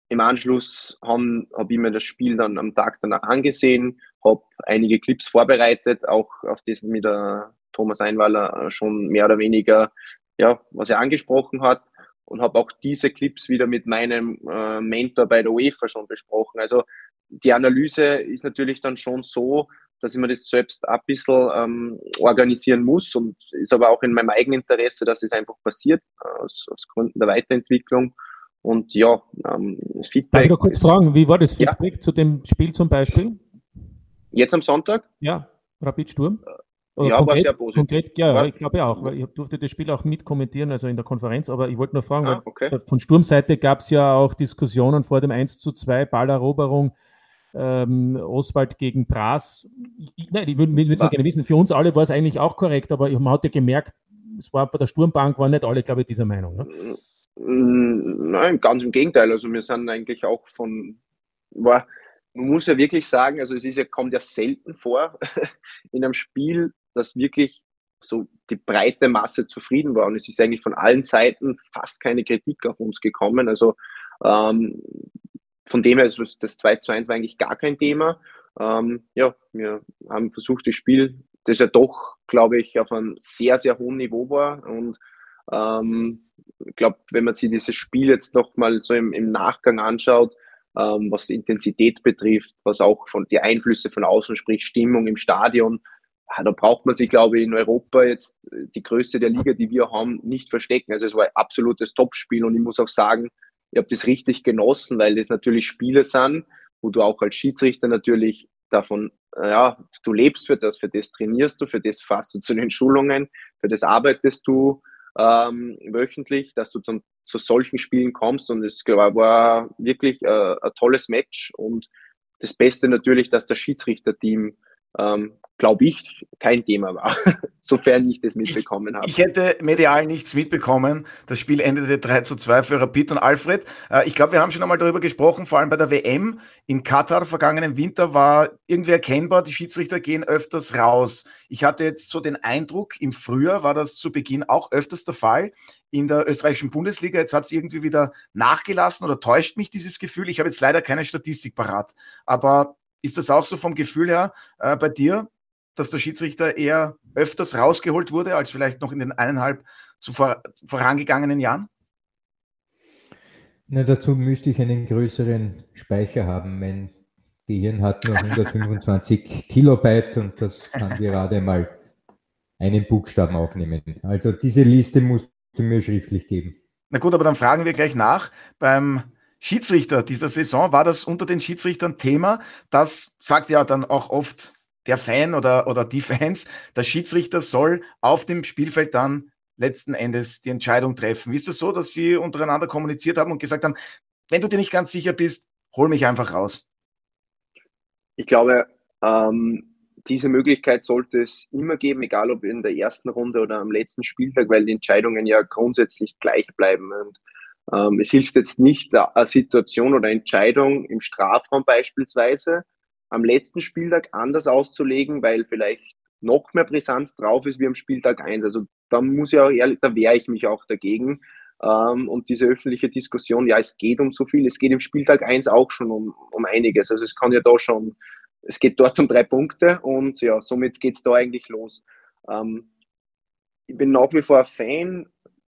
Im Anschluss habe hab ich mir das Spiel dann am Tag danach angesehen, habe einige Clips vorbereitet, auch auf das mit der Thomas Einwaller schon mehr oder weniger, ja, was er angesprochen hat und habe auch diese Clips wieder mit meinem äh, Mentor bei der UEFA schon besprochen. Also die Analyse ist natürlich dann schon so, dass ich mir das selbst ein bisschen ähm, organisieren muss und ist aber auch in meinem eigenen Interesse, dass es einfach passiert, aus, aus Gründen der Weiterentwicklung. Und ja, ähm, das Feedback. Darf ich noch kurz ist, fragen, wie war das Feedback ja. zu dem Spiel zum Beispiel? Jetzt am Sonntag? Ja, Rapid Sturm. Oder ja, konkret, war sehr positiv. Konkret, ja, war, ich glaube auch, weil ich durfte das Spiel auch mitkommentieren, also in der Konferenz, aber ich wollte nur fragen, ah, okay. von Sturmseite gab es ja auch Diskussionen vor dem 1 zu 2 Balleroberung ähm, Oswald gegen Pras. Nein, ich würde würd gerne wissen, für uns alle war es eigentlich auch korrekt, aber man hat ja gemerkt, es war bei der Sturmbank, waren nicht alle, glaube ich, dieser Meinung. Ne? Nein, ganz im Gegenteil. Also wir sind eigentlich auch von, war, man muss ja wirklich sagen, also es ist ja, kommt ja selten vor in einem Spiel, dass wirklich so die breite Masse zufrieden war. Und es ist eigentlich von allen Seiten fast keine Kritik auf uns gekommen. Also ähm, von dem her ist das 2 zu 1 war eigentlich gar kein Thema. Ähm, ja, wir haben versucht, das Spiel, das ja doch, glaube ich, auf einem sehr, sehr hohen Niveau war. Und ähm, ich glaube, wenn man sich dieses Spiel jetzt nochmal so im, im Nachgang anschaut, ähm, was Intensität betrifft, was auch von die Einflüsse von außen, sprich Stimmung im Stadion, ja, da braucht man sich, glaube ich, in Europa jetzt die Größe der Liga, die wir haben, nicht verstecken. Also es war ein absolutes Topspiel und ich muss auch sagen, ich habe das richtig genossen, weil das natürlich Spiele sind, wo du auch als Schiedsrichter natürlich davon, äh, ja, du lebst für das, für das trainierst du, für das fährst du zu den Schulungen, für das arbeitest du ähm, wöchentlich, dass du dann zu solchen Spielen kommst. Und es war wirklich äh, ein tolles Match und das Beste natürlich, dass das Schiedsrichterteam ähm, glaube ich, kein Thema war, sofern ich das mitbekommen habe. Ich hätte medial nichts mitbekommen. Das Spiel endete 3 zu 2 für Rapid und Alfred. Äh, ich glaube, wir haben schon einmal darüber gesprochen, vor allem bei der WM in Katar vergangenen Winter war irgendwie erkennbar, die Schiedsrichter gehen öfters raus. Ich hatte jetzt so den Eindruck, im Frühjahr war das zu Beginn auch öfters der Fall in der österreichischen Bundesliga. Jetzt hat es irgendwie wieder nachgelassen oder täuscht mich dieses Gefühl. Ich habe jetzt leider keine Statistik parat. Aber ist das auch so vom Gefühl her äh, bei dir, dass der Schiedsrichter eher öfters rausgeholt wurde, als vielleicht noch in den eineinhalb zuvor, vorangegangenen Jahren? Na, dazu müsste ich einen größeren Speicher haben. Mein Gehirn hat nur 125 Kilobyte und das kann gerade mal einen Buchstaben aufnehmen. Also diese Liste musst du mir schriftlich geben. Na gut, aber dann fragen wir gleich nach. Beim Schiedsrichter dieser Saison war das unter den Schiedsrichtern Thema. Das sagt ja dann auch oft der Fan oder, oder die Fans, der Schiedsrichter soll auf dem Spielfeld dann letzten Endes die Entscheidung treffen. Ist es das so, dass Sie untereinander kommuniziert haben und gesagt haben, wenn du dir nicht ganz sicher bist, hol mich einfach raus? Ich glaube, ähm, diese Möglichkeit sollte es immer geben, egal ob in der ersten Runde oder am letzten Spieltag, weil die Entscheidungen ja grundsätzlich gleich bleiben. Und ähm, es hilft jetzt nicht eine Situation oder Entscheidung im Strafraum beispielsweise, am letzten Spieltag anders auszulegen, weil vielleicht noch mehr Brisanz drauf ist wie am Spieltag 1. Also da muss ich auch ehrlich, da wehre ich mich auch dagegen. Ähm, und diese öffentliche Diskussion, ja, es geht um so viel, es geht im Spieltag 1 auch schon um, um einiges. Also es kann ja da schon, es geht dort um drei Punkte und ja, somit geht es da eigentlich los. Ähm, ich bin nach wie vor ein Fan,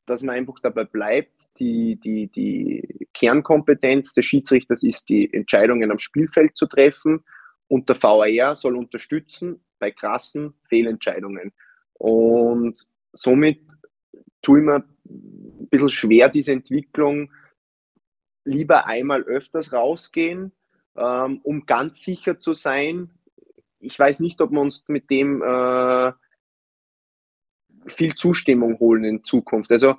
dass man einfach dabei bleibt, die, die, die Kernkompetenz des Schiedsrichters ist, die Entscheidungen am Spielfeld zu treffen und der VAR soll unterstützen bei krassen Fehlentscheidungen. Und somit tue ich mir ein bisschen schwer, diese Entwicklung lieber einmal öfters rausgehen, ähm, um ganz sicher zu sein. Ich weiß nicht, ob wir uns mit dem äh, viel Zustimmung holen in Zukunft. Also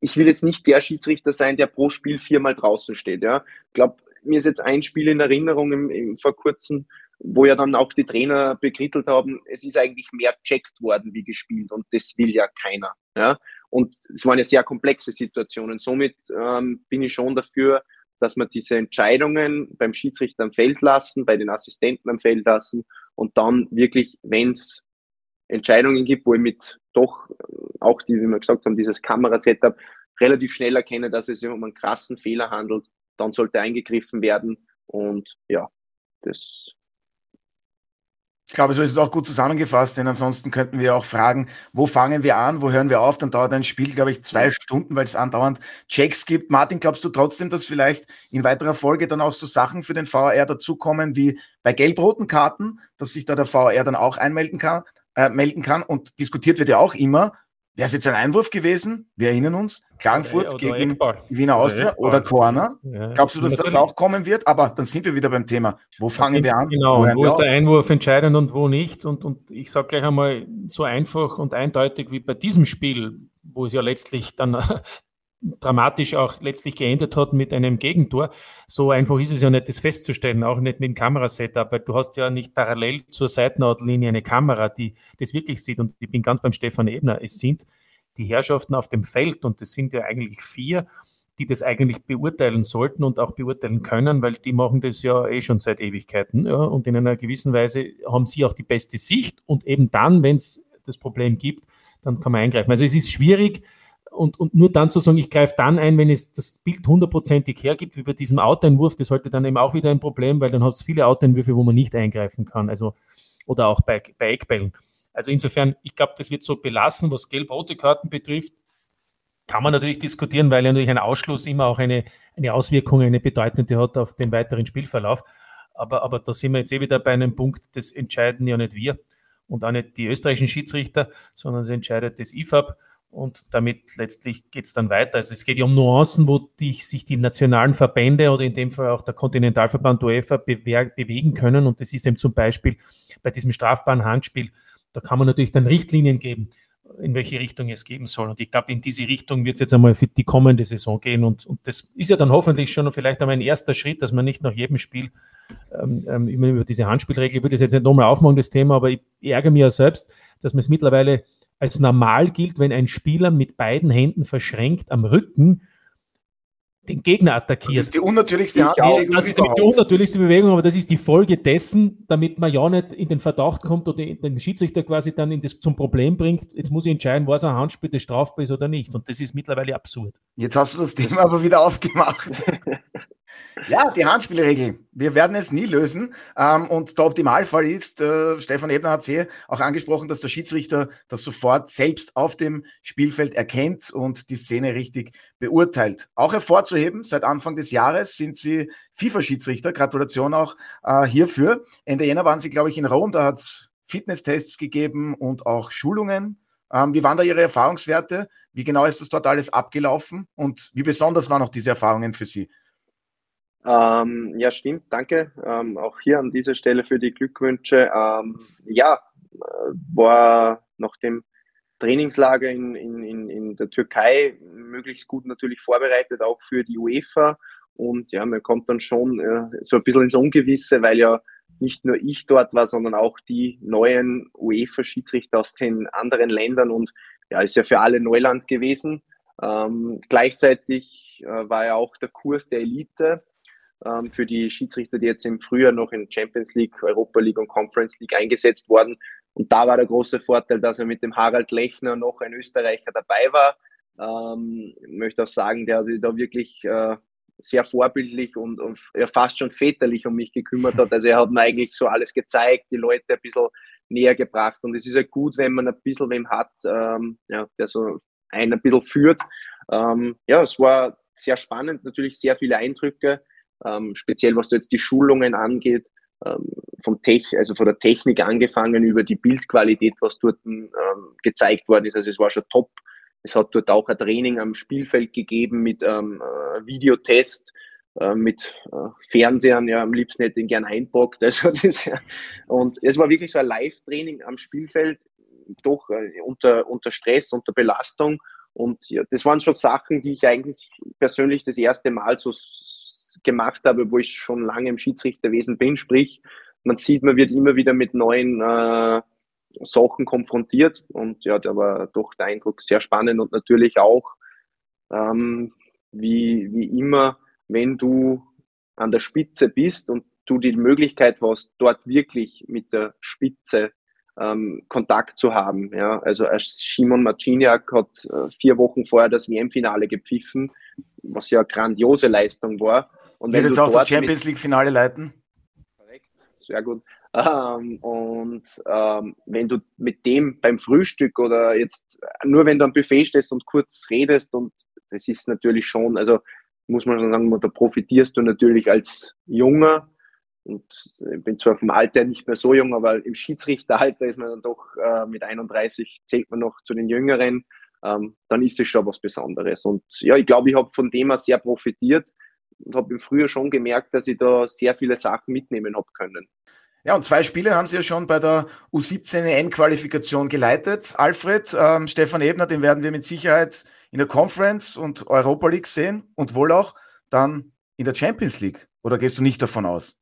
ich will jetzt nicht der Schiedsrichter sein, der pro Spiel viermal draußen steht. Ja. Ich glaube, mir ist jetzt ein Spiel in Erinnerung im, im, vor kurzem, wo ja dann auch die Trainer bekrittelt haben, es ist eigentlich mehr checkt worden wie gespielt und das will ja keiner. Ja? Und es waren ja sehr komplexe Situationen. Somit ähm, bin ich schon dafür, dass man diese Entscheidungen beim Schiedsrichter am Feld lassen, bei den Assistenten am Feld lassen und dann wirklich, wenn es Entscheidungen gibt, wo ich mit doch auch, die, wie wir gesagt haben, dieses Kamerasetup relativ schnell erkenne, dass es sich um einen krassen Fehler handelt, dann sollte eingegriffen werden und ja, das ich glaube, so ist es auch gut zusammengefasst, denn ansonsten könnten wir auch fragen, wo fangen wir an, wo hören wir auf? Dann dauert ein Spiel, glaube ich, zwei Stunden, weil es andauernd Checks gibt. Martin, glaubst du trotzdem, dass vielleicht in weiterer Folge dann auch so Sachen für den VR dazukommen wie bei gelb-roten Karten, dass sich da der VR dann auch einmelden kann, äh, melden kann? Und diskutiert wird ja auch immer, Wäre es jetzt ein Einwurf gewesen? Wir erinnern uns, Klagenfurt oder gegen Eckball. Wiener Austria oder, oder Corner. Ja. Glaubst du, dass das auch kommen wird? Aber dann sind wir wieder beim Thema. Wo fangen wir an? Genau, wo, wo ist der Einwurf entscheidend und wo nicht? Und, und ich sage gleich einmal, so einfach und eindeutig wie bei diesem Spiel, wo es ja letztlich dann dramatisch auch letztlich geendet hat mit einem Gegentor. So einfach ist es ja nicht, das festzustellen, auch nicht mit dem Kamerasetup, weil du hast ja nicht parallel zur Seitenhautlinie eine Kamera, die das wirklich sieht. Und ich bin ganz beim Stefan Ebner. Es sind die Herrschaften auf dem Feld und es sind ja eigentlich vier, die das eigentlich beurteilen sollten und auch beurteilen können, weil die machen das ja eh schon seit Ewigkeiten. Ja, und in einer gewissen Weise haben sie auch die beste Sicht und eben dann, wenn es das Problem gibt, dann kann man eingreifen. Also es ist schwierig, und, und nur dann zu sagen, ich greife dann ein, wenn es das Bild hundertprozentig hergibt, wie bei diesem Outeinwurf, das sollte dann eben auch wieder ein Problem, weil dann hat es viele Outeinwürfe, wo man nicht eingreifen kann. Also, oder auch bei, bei Eckbällen. Also insofern, ich glaube, das wird so belassen, was gelb-rote Karten betrifft. Kann man natürlich diskutieren, weil ja natürlich ein Ausschluss immer auch eine, eine Auswirkung, eine bedeutende hat auf den weiteren Spielverlauf. Aber, aber da sind wir jetzt eh wieder bei einem Punkt, das entscheiden ja nicht wir und auch nicht die österreichischen Schiedsrichter, sondern es entscheidet das IFAB und damit letztlich geht es dann weiter. Also es geht ja um Nuancen, wo die, sich die nationalen Verbände oder in dem Fall auch der Kontinentalverband UEFA bewegen können. Und das ist eben zum Beispiel bei diesem strafbaren Handspiel, da kann man natürlich dann Richtlinien geben, in welche Richtung es geben soll. Und ich glaube, in diese Richtung wird es jetzt einmal für die kommende Saison gehen. Und, und das ist ja dann hoffentlich schon vielleicht einmal ein erster Schritt, dass man nicht nach jedem Spiel ähm, ähm immer über diese Handspielregel, ich würde das jetzt nicht nochmal aufmachen, das Thema, aber ich ärgere mich ja selbst, dass man es mittlerweile als normal gilt, wenn ein Spieler mit beiden Händen verschränkt am Rücken den Gegner attackiert. Das ist die unnatürlichste Bewegung. Das ist die unnatürlichste Bewegung, aber das ist die Folge dessen, damit man ja nicht in den Verdacht kommt oder den Schiedsrichter quasi dann das, zum Problem bringt. Jetzt muss ich entscheiden, was ein Handspiel das strafbar ist oder nicht. Und das ist mittlerweile absurd. Jetzt hast du das Thema aber wieder aufgemacht. Ja, die Handspielregel. Wir werden es nie lösen. Ähm, und der Optimalfall ist, äh, Stefan Ebner hat es hier auch angesprochen, dass der Schiedsrichter das sofort selbst auf dem Spielfeld erkennt und die Szene richtig beurteilt. Auch hervorzuheben, seit Anfang des Jahres sind sie FIFA-Schiedsrichter. Gratulation auch äh, hierfür. Ende Jänner waren sie, glaube ich, in Rom. Da hat es Fitnesstests gegeben und auch Schulungen. Ähm, wie waren da Ihre Erfahrungswerte? Wie genau ist das dort alles abgelaufen? Und wie besonders waren auch diese Erfahrungen für Sie? Ähm, ja, stimmt, danke. Ähm, auch hier an dieser Stelle für die Glückwünsche. Ähm, ja, äh, war nach dem Trainingslager in, in, in, in der Türkei möglichst gut natürlich vorbereitet, auch für die UEFA. Und ja, man kommt dann schon äh, so ein bisschen ins Ungewisse, weil ja nicht nur ich dort war, sondern auch die neuen UEFA-Schiedsrichter aus den anderen Ländern. Und ja, ist ja für alle Neuland gewesen. Ähm, gleichzeitig äh, war ja auch der Kurs der Elite ähm, für die Schiedsrichter, die jetzt im Frühjahr noch in Champions League, Europa League und Conference League eingesetzt worden, Und da war der große Vorteil, dass er mit dem Harald Lechner noch ein Österreicher dabei war. Ähm, ich möchte auch sagen, der sich da wirklich äh, sehr vorbildlich und, und ja, fast schon väterlich um mich gekümmert hat. Also er hat mir eigentlich so alles gezeigt, die Leute ein bisschen näher gebracht. Und es ist ja gut, wenn man ein bisschen wem hat, ähm, ja, der so einen ein bisschen führt. Ähm, ja, es war sehr spannend, natürlich sehr viele Eindrücke, ähm, speziell was jetzt die Schulungen angeht, ähm, vom Tech, also von der Technik angefangen über die Bildqualität, was dort ähm, gezeigt worden ist. Also es war schon top. Es hat dort auch ein Training am Spielfeld gegeben mit ähm, äh, Videotest, äh, mit äh, Fernsehern, ja, am liebsten hätte ich ihn gern einpackt. Also das, ja. Und es war wirklich so ein Live-Training am Spielfeld, doch äh, unter, unter Stress, unter Belastung. Und ja, das waren schon Sachen, die ich eigentlich persönlich das erste Mal so gemacht habe, wo ich schon lange im Schiedsrichterwesen bin. Sprich, man sieht, man wird immer wieder mit neuen äh, Sachen konfrontiert. Und ja, da war doch der Eindruck sehr spannend und natürlich auch, ähm, wie, wie immer, wenn du an der Spitze bist und du die Möglichkeit hast, dort wirklich mit der Spitze ähm, Kontakt zu haben. Ja, also Simon Marciniak hat äh, vier Wochen vorher das WM-Finale gepfiffen, was ja eine grandiose Leistung war. Und Wird jetzt auch das Champions League-Finale leiten? Korrekt, sehr gut. Ähm, und ähm, wenn du mit dem beim Frühstück oder jetzt nur wenn du am Buffet stehst und kurz redest und das ist natürlich schon, also muss man schon sagen, da profitierst du natürlich als Junger und ich bin zwar vom Alter nicht mehr so jung, aber im Schiedsrichteralter ist man dann doch äh, mit 31 zählt man noch zu den Jüngeren, ähm, dann ist es schon was Besonderes. Und ja, ich glaube, ich habe von dem her sehr profitiert und habe im Frühjahr schon gemerkt, dass ich da sehr viele Sachen mitnehmen habe können. Ja, und zwei Spiele haben Sie ja schon bei der U17 EM-Qualifikation geleitet. Alfred, ähm, Stefan Ebner, den werden wir mit Sicherheit in der Conference und Europa League sehen und wohl auch dann in der Champions League. Oder gehst du nicht davon aus?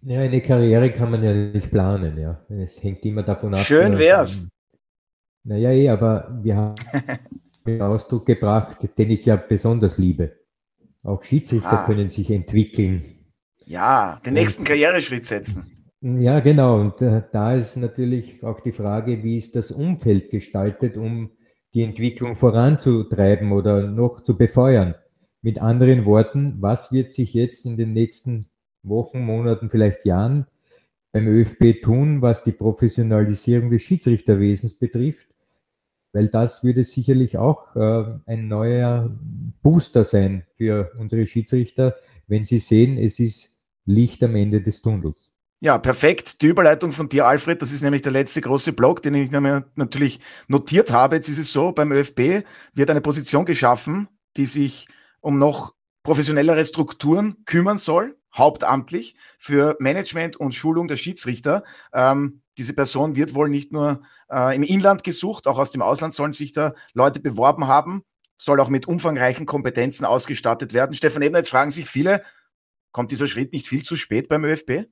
Ja, eine Karriere kann man ja nicht planen, ja. Es hängt immer davon ab. Schön wär's. Naja, eh, aber wir haben einen Ausdruck gebracht, den ich ja besonders liebe. Auch Schiedsrichter ah. können sich entwickeln. Ja, den nächsten und, Karriereschritt setzen. Ja, genau. Und äh, da ist natürlich auch die Frage, wie ist das Umfeld gestaltet, um die Entwicklung voranzutreiben oder noch zu befeuern. Mit anderen Worten, was wird sich jetzt in den nächsten Wochen, Monaten, vielleicht Jahren beim ÖFB tun, was die Professionalisierung des Schiedsrichterwesens betrifft? Weil das würde sicherlich auch äh, ein neuer Booster sein für unsere Schiedsrichter, wenn sie sehen, es ist Licht am Ende des Tunnels. Ja, perfekt. Die Überleitung von dir, Alfred, das ist nämlich der letzte große Block, den ich natürlich notiert habe. Jetzt ist es so, beim ÖFB wird eine Position geschaffen, die sich um noch professionellere Strukturen kümmern soll, hauptamtlich, für Management und Schulung der Schiedsrichter. Ähm, diese Person wird wohl nicht nur äh, im Inland gesucht, auch aus dem Ausland sollen sich da Leute beworben haben, soll auch mit umfangreichen Kompetenzen ausgestattet werden. Stefan Ebner, jetzt fragen sich viele, kommt dieser Schritt nicht viel zu spät beim ÖFB?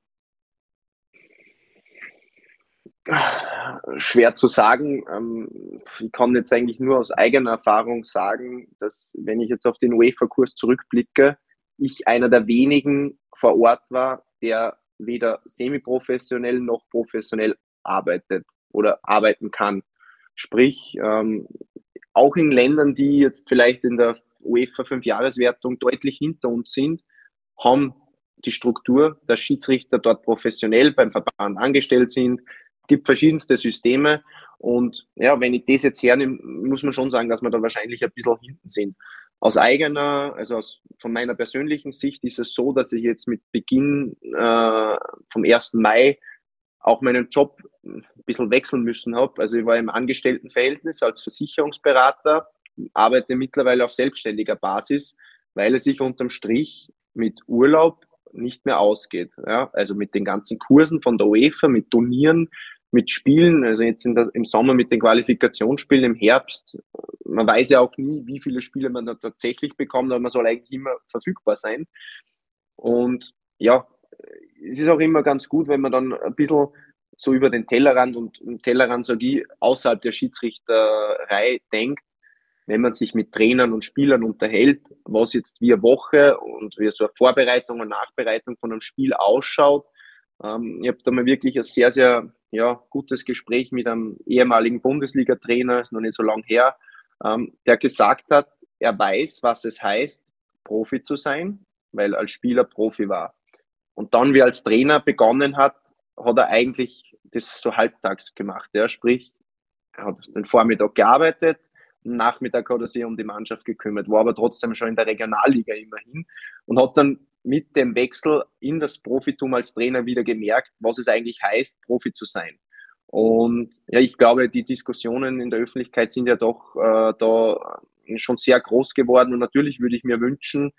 Schwer zu sagen. Ähm, ich kann jetzt eigentlich nur aus eigener Erfahrung sagen, dass wenn ich jetzt auf den UEFA-Kurs zurückblicke, ich einer der wenigen vor Ort war, der weder semi-professionell noch professionell arbeitet oder arbeiten kann. Sprich, ähm, auch in Ländern, die jetzt vielleicht in der UEFA Fünfjahreswertung deutlich hinter uns sind, haben die Struktur, dass Schiedsrichter dort professionell beim Verband angestellt sind, gibt verschiedenste Systeme. Und ja, wenn ich das jetzt hernehme, muss man schon sagen, dass wir da wahrscheinlich ein bisschen hinten sind. Aus eigener, also aus, von meiner persönlichen Sicht ist es so, dass ich jetzt mit Beginn äh, vom 1. Mai auch meinen Job ein bisschen wechseln müssen habe. Also ich war im Angestelltenverhältnis als Versicherungsberater, arbeite mittlerweile auf selbstständiger Basis, weil es sich unterm Strich mit Urlaub nicht mehr ausgeht. Ja? Also mit den ganzen Kursen von der UEFA, mit Turnieren, mit Spielen, also jetzt der, im Sommer mit den Qualifikationsspielen im Herbst. Man weiß ja auch nie, wie viele Spiele man da tatsächlich bekommt, aber man soll eigentlich immer verfügbar sein. Und ja, es ist auch immer ganz gut, wenn man dann ein bisschen so über den Tellerrand und im Tellerrand sage ich, außerhalb der Schiedsrichterei denkt, wenn man sich mit Trainern und Spielern unterhält, was jetzt wie eine Woche und wie so eine Vorbereitung und Nachbereitung von einem Spiel ausschaut. Ähm, ich habe da mal wirklich eine sehr, sehr ja, gutes Gespräch mit einem ehemaligen Bundesliga-Trainer, ist noch nicht so lange her, ähm, der gesagt hat, er weiß, was es heißt, Profi zu sein, weil als Spieler Profi war. Und dann, wie er als Trainer begonnen hat, hat er eigentlich das so halbtags gemacht. Ja? Sprich, er hat den Vormittag gearbeitet, am Nachmittag hat er sich um die Mannschaft gekümmert, war aber trotzdem schon in der Regionalliga immerhin und hat dann mit dem Wechsel in das Profitum als Trainer wieder gemerkt, was es eigentlich heißt, Profi zu sein. Und ja, ich glaube, die Diskussionen in der Öffentlichkeit sind ja doch äh, da schon sehr groß geworden. Und natürlich würde ich mir wünschen,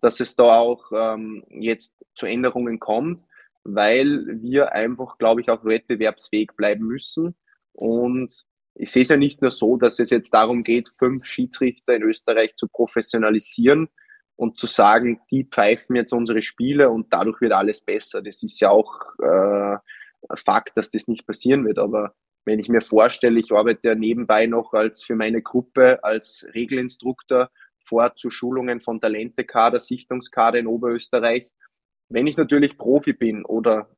dass es da auch ähm, jetzt zu Änderungen kommt, weil wir einfach, glaube ich, auch wettbewerbsfähig bleiben müssen. Und ich sehe es ja nicht nur so, dass es jetzt darum geht, fünf Schiedsrichter in Österreich zu professionalisieren, und zu sagen, die pfeifen jetzt unsere Spiele und dadurch wird alles besser. Das ist ja auch äh, Fakt, dass das nicht passieren wird. Aber wenn ich mir vorstelle, ich arbeite ja nebenbei noch als für meine Gruppe als Regelinstruktor vor zu Schulungen von Talentekader, Sichtungskader in Oberösterreich. Wenn ich natürlich Profi bin oder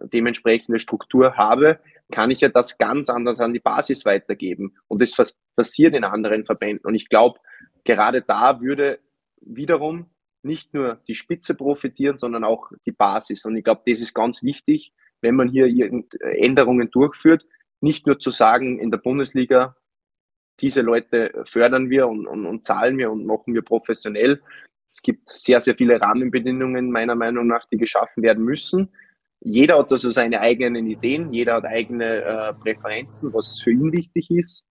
dementsprechende Struktur habe, kann ich ja das ganz anders an die Basis weitergeben. Und das passiert in anderen Verbänden. Und ich glaube, gerade da würde wiederum nicht nur die Spitze profitieren, sondern auch die Basis. Und ich glaube, das ist ganz wichtig, wenn man hier Änderungen durchführt, nicht nur zu sagen, in der Bundesliga, diese Leute fördern wir und, und, und zahlen wir und machen wir professionell. Es gibt sehr, sehr viele Rahmenbedingungen meiner Meinung nach, die geschaffen werden müssen. Jeder hat also seine eigenen Ideen, jeder hat eigene äh, Präferenzen, was für ihn wichtig ist.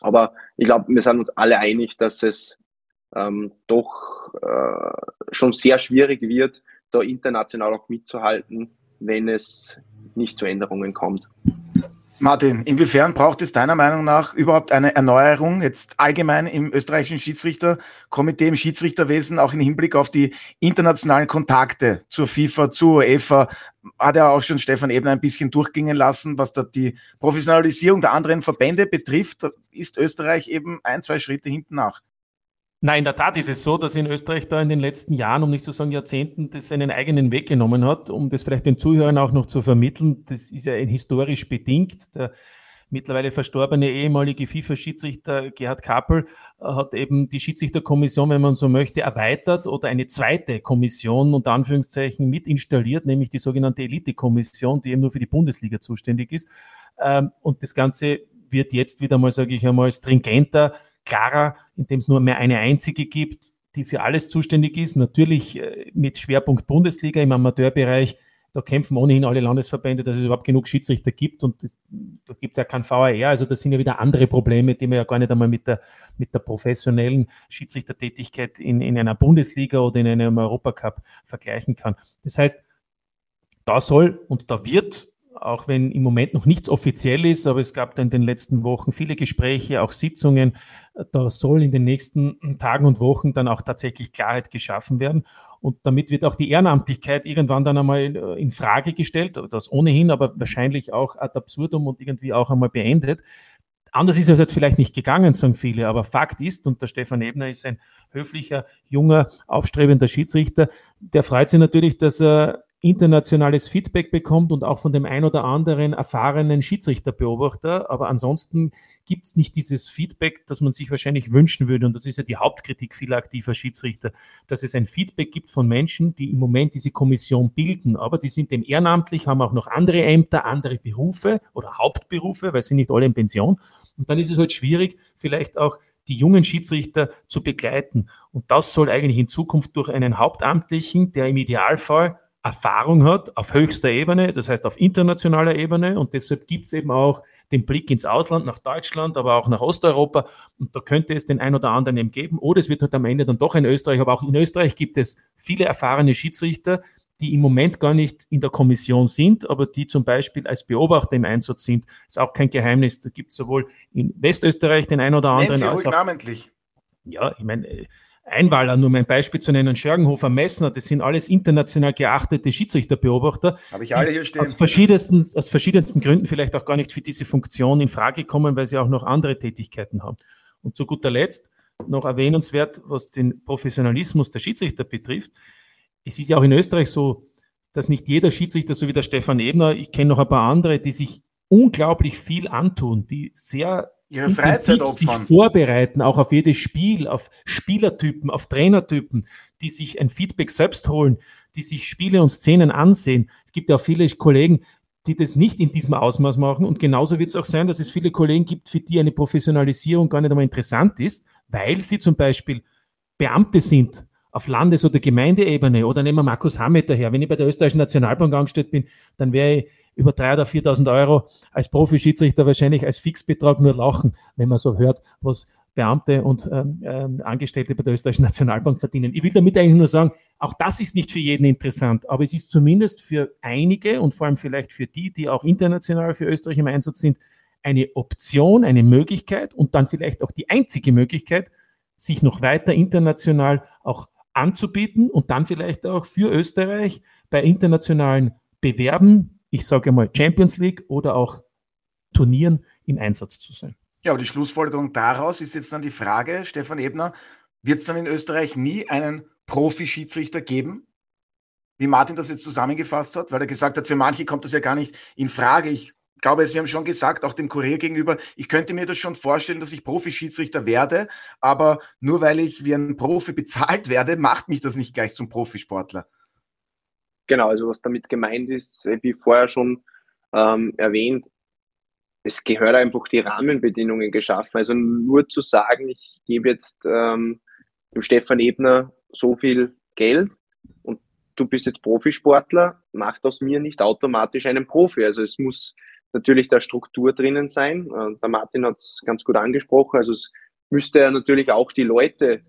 Aber ich glaube, wir sind uns alle einig, dass es ähm, doch äh, schon sehr schwierig wird, da international auch mitzuhalten, wenn es nicht zu Änderungen kommt. Martin, inwiefern braucht es deiner Meinung nach überhaupt eine Erneuerung jetzt allgemein im österreichischen Schiedsrichterkomitee, im Schiedsrichterwesen, auch im Hinblick auf die internationalen Kontakte zur FIFA, zur UEFA? Hat ja auch schon Stefan Ebner ein bisschen durchgingen lassen, was da die Professionalisierung der anderen Verbände betrifft, ist Österreich eben ein, zwei Schritte hinten nach. Nein, in der Tat ist es so, dass in Österreich da in den letzten Jahren, um nicht zu sagen Jahrzehnten, das seinen eigenen Weg genommen hat, um das vielleicht den Zuhörern auch noch zu vermitteln. Das ist ja historisch bedingt. Der mittlerweile verstorbene ehemalige FIFA-Schiedsrichter Gerhard Kappel hat eben die Schiedsrichterkommission, wenn man so möchte, erweitert oder eine zweite Kommission unter Anführungszeichen mit installiert, nämlich die sogenannte Elite-Kommission, die eben nur für die Bundesliga zuständig ist. Ähm, und das Ganze wird jetzt wieder mal, sage ich einmal, stringenter klarer, indem es nur mehr eine einzige gibt, die für alles zuständig ist. Natürlich äh, mit Schwerpunkt Bundesliga im Amateurbereich. Da kämpfen ohnehin alle Landesverbände, dass es überhaupt genug Schiedsrichter gibt und das, da gibt es ja kein VAR. Also das sind ja wieder andere Probleme, die man ja gar nicht einmal mit der, mit der professionellen Schiedsrichtertätigkeit in, in einer Bundesliga oder in einem Europacup vergleichen kann. Das heißt, da soll und da wird auch wenn im Moment noch nichts offiziell ist, aber es gab in den letzten Wochen viele Gespräche, auch Sitzungen. Da soll in den nächsten Tagen und Wochen dann auch tatsächlich Klarheit geschaffen werden. Und damit wird auch die Ehrenamtlichkeit irgendwann dann einmal äh, in Frage gestellt, das ohnehin, aber wahrscheinlich auch ad absurdum und irgendwie auch einmal beendet. Anders ist es halt vielleicht nicht gegangen, sagen viele, aber Fakt ist, und der Stefan Ebner ist ein höflicher, junger, aufstrebender Schiedsrichter, der freut sich natürlich, dass er internationales Feedback bekommt und auch von dem ein oder anderen erfahrenen Schiedsrichterbeobachter. Aber ansonsten gibt es nicht dieses Feedback, das man sich wahrscheinlich wünschen würde. Und das ist ja die Hauptkritik vieler aktiver Schiedsrichter, dass es ein Feedback gibt von Menschen, die im Moment diese Kommission bilden. Aber die sind dem ehrenamtlich, haben auch noch andere Ämter, andere Berufe oder Hauptberufe, weil sie nicht alle in Pension. Und dann ist es halt schwierig, vielleicht auch die jungen Schiedsrichter zu begleiten. Und das soll eigentlich in Zukunft durch einen Hauptamtlichen, der im Idealfall Erfahrung hat auf höchster Ebene, das heißt auf internationaler Ebene. Und deshalb gibt es eben auch den Blick ins Ausland, nach Deutschland, aber auch nach Osteuropa. Und da könnte es den ein oder anderen eben geben. Oder es wird halt am Ende dann doch in Österreich, aber auch in Österreich gibt es viele erfahrene Schiedsrichter, die im Moment gar nicht in der Kommission sind, aber die zum Beispiel als Beobachter im Einsatz sind. Ist auch kein Geheimnis. Da gibt es sowohl in Westösterreich den ein oder anderen. Nennen Sie ruhig namentlich. Ja, ich meine, Einwaller, nur mein Beispiel zu nennen, Schörgenhofer, Messner, das sind alles international geachtete Schiedsrichterbeobachter. Habe ich alle hier stehen. Aus verschiedensten, aus verschiedensten Gründen vielleicht auch gar nicht für diese Funktion in Frage kommen, weil sie auch noch andere Tätigkeiten haben. Und zu guter Letzt noch erwähnenswert, was den Professionalismus der Schiedsrichter betrifft. Es ist ja auch in Österreich so, dass nicht jeder Schiedsrichter, so wie der Stefan Ebner, ich kenne noch ein paar andere, die sich unglaublich viel antun, die sehr ihre Freizeit sich vorbereiten, auch auf jedes Spiel, auf Spielertypen, auf Trainertypen, die sich ein Feedback selbst holen, die sich Spiele und Szenen ansehen. Es gibt ja auch viele Kollegen, die das nicht in diesem Ausmaß machen. Und genauso wird es auch sein, dass es viele Kollegen gibt, für die eine Professionalisierung gar nicht einmal interessant ist, weil sie zum Beispiel Beamte sind auf Landes- oder Gemeindeebene. Oder nehmen wir Markus Hameter her. Wenn ich bei der österreichischen Nationalbank angestellt bin, dann wäre ich über 3.000 oder 4.000 Euro als Profi-Schiedsrichter wahrscheinlich als Fixbetrag nur lachen, wenn man so hört, was Beamte und ähm, ähm, Angestellte bei der österreichischen Nationalbank verdienen. Ich will damit eigentlich nur sagen, auch das ist nicht für jeden interessant, aber es ist zumindest für einige und vor allem vielleicht für die, die auch international für Österreich im Einsatz sind, eine Option, eine Möglichkeit und dann vielleicht auch die einzige Möglichkeit, sich noch weiter international auch anzubieten und dann vielleicht auch für Österreich bei internationalen Bewerben, ich sage mal Champions League oder auch Turnieren im Einsatz zu sein. Ja, aber die Schlussfolgerung daraus ist jetzt dann die Frage, Stefan Ebner, wird es dann in Österreich nie einen Profi-Schiedsrichter geben? Wie Martin das jetzt zusammengefasst hat, weil er gesagt hat, für manche kommt das ja gar nicht in Frage. Ich glaube, Sie haben schon gesagt, auch dem Kurier gegenüber, ich könnte mir das schon vorstellen, dass ich Profi-Schiedsrichter werde, aber nur weil ich wie ein Profi bezahlt werde, macht mich das nicht gleich zum Profisportler. Genau, also was damit gemeint ist, wie vorher schon ähm, erwähnt, es gehört einfach die Rahmenbedingungen geschaffen. Also nur zu sagen, ich gebe jetzt ähm, dem Stefan Ebner so viel Geld und du bist jetzt Profisportler, macht aus mir nicht automatisch einen Profi. Also es muss natürlich da Struktur drinnen sein. Äh, der Martin hat es ganz gut angesprochen. Also es müsste ja natürlich auch die Leute,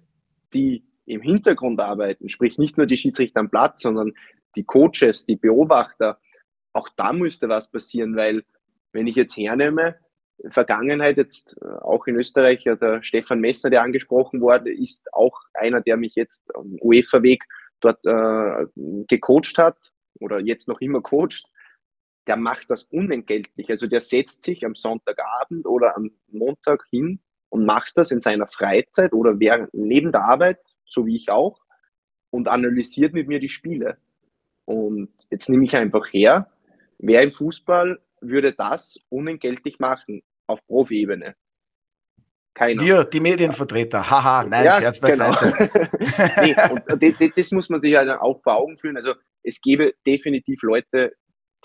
die im Hintergrund arbeiten, sprich nicht nur die Schiedsrichter am Platz, sondern die Coaches, die Beobachter, auch da müsste was passieren, weil wenn ich jetzt hernehme, Vergangenheit jetzt äh, auch in Österreich, der Stefan Messner, der angesprochen wurde, ist auch einer, der mich jetzt am UEFA-Weg dort äh, gecoacht hat oder jetzt noch immer coacht. Der macht das unentgeltlich. Also der setzt sich am Sonntagabend oder am Montag hin und macht das in seiner Freizeit oder während, neben der Arbeit, so wie ich auch, und analysiert mit mir die Spiele. Und jetzt nehme ich einfach her, wer im Fußball würde das unentgeltlich machen auf Profi-Ebene? Keiner. Wir, die Medienvertreter. Haha, nein, ja, Scherz beiseite. Genau. nee, und das, muss man sich halt auch vor Augen führen. Also es gäbe definitiv Leute,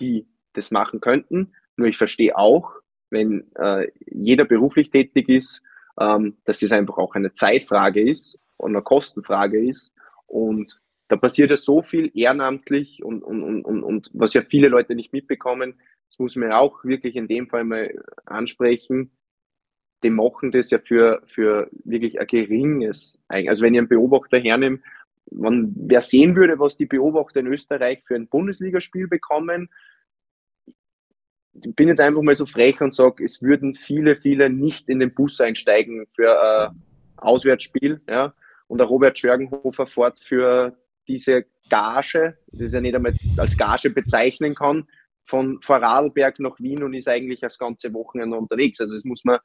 die das machen könnten. Nur ich verstehe auch, wenn äh, jeder beruflich tätig ist, ähm, dass das einfach auch eine Zeitfrage ist und eine Kostenfrage ist. Und da passiert ja so viel ehrenamtlich und, und, und, und, und was ja viele Leute nicht mitbekommen, das muss man auch wirklich in dem Fall mal ansprechen, die machen das ja für, für wirklich ein geringes, also wenn ich einen Beobachter hernehme, man, wer sehen würde, was die Beobachter in Österreich für ein Bundesligaspiel bekommen, ich bin jetzt einfach mal so frech und sage, es würden viele, viele nicht in den Bus einsteigen für ein Auswärtsspiel, ja, und der Robert Schörgenhofer fährt für diese Gage, das ja nicht einmal als Gage bezeichnen kann, von Vorarlberg nach Wien und ist eigentlich das ganze Wochenende unterwegs. Also das muss man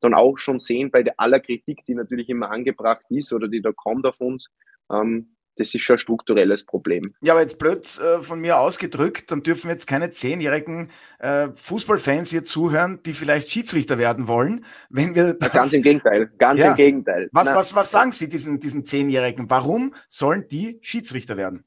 dann auch schon sehen bei aller Kritik, die natürlich immer angebracht ist oder die da kommt auf uns. Ähm, das ist schon ein strukturelles Problem. Ja, aber jetzt blöd äh, von mir ausgedrückt, dann dürfen jetzt keine zehnjährigen äh, Fußballfans hier zuhören, die vielleicht Schiedsrichter werden wollen. Wenn wir das, ganz im Gegenteil, ganz ja. im Gegenteil. Was, was, was sagen Sie diesen, diesen Zehnjährigen? Warum sollen die Schiedsrichter werden?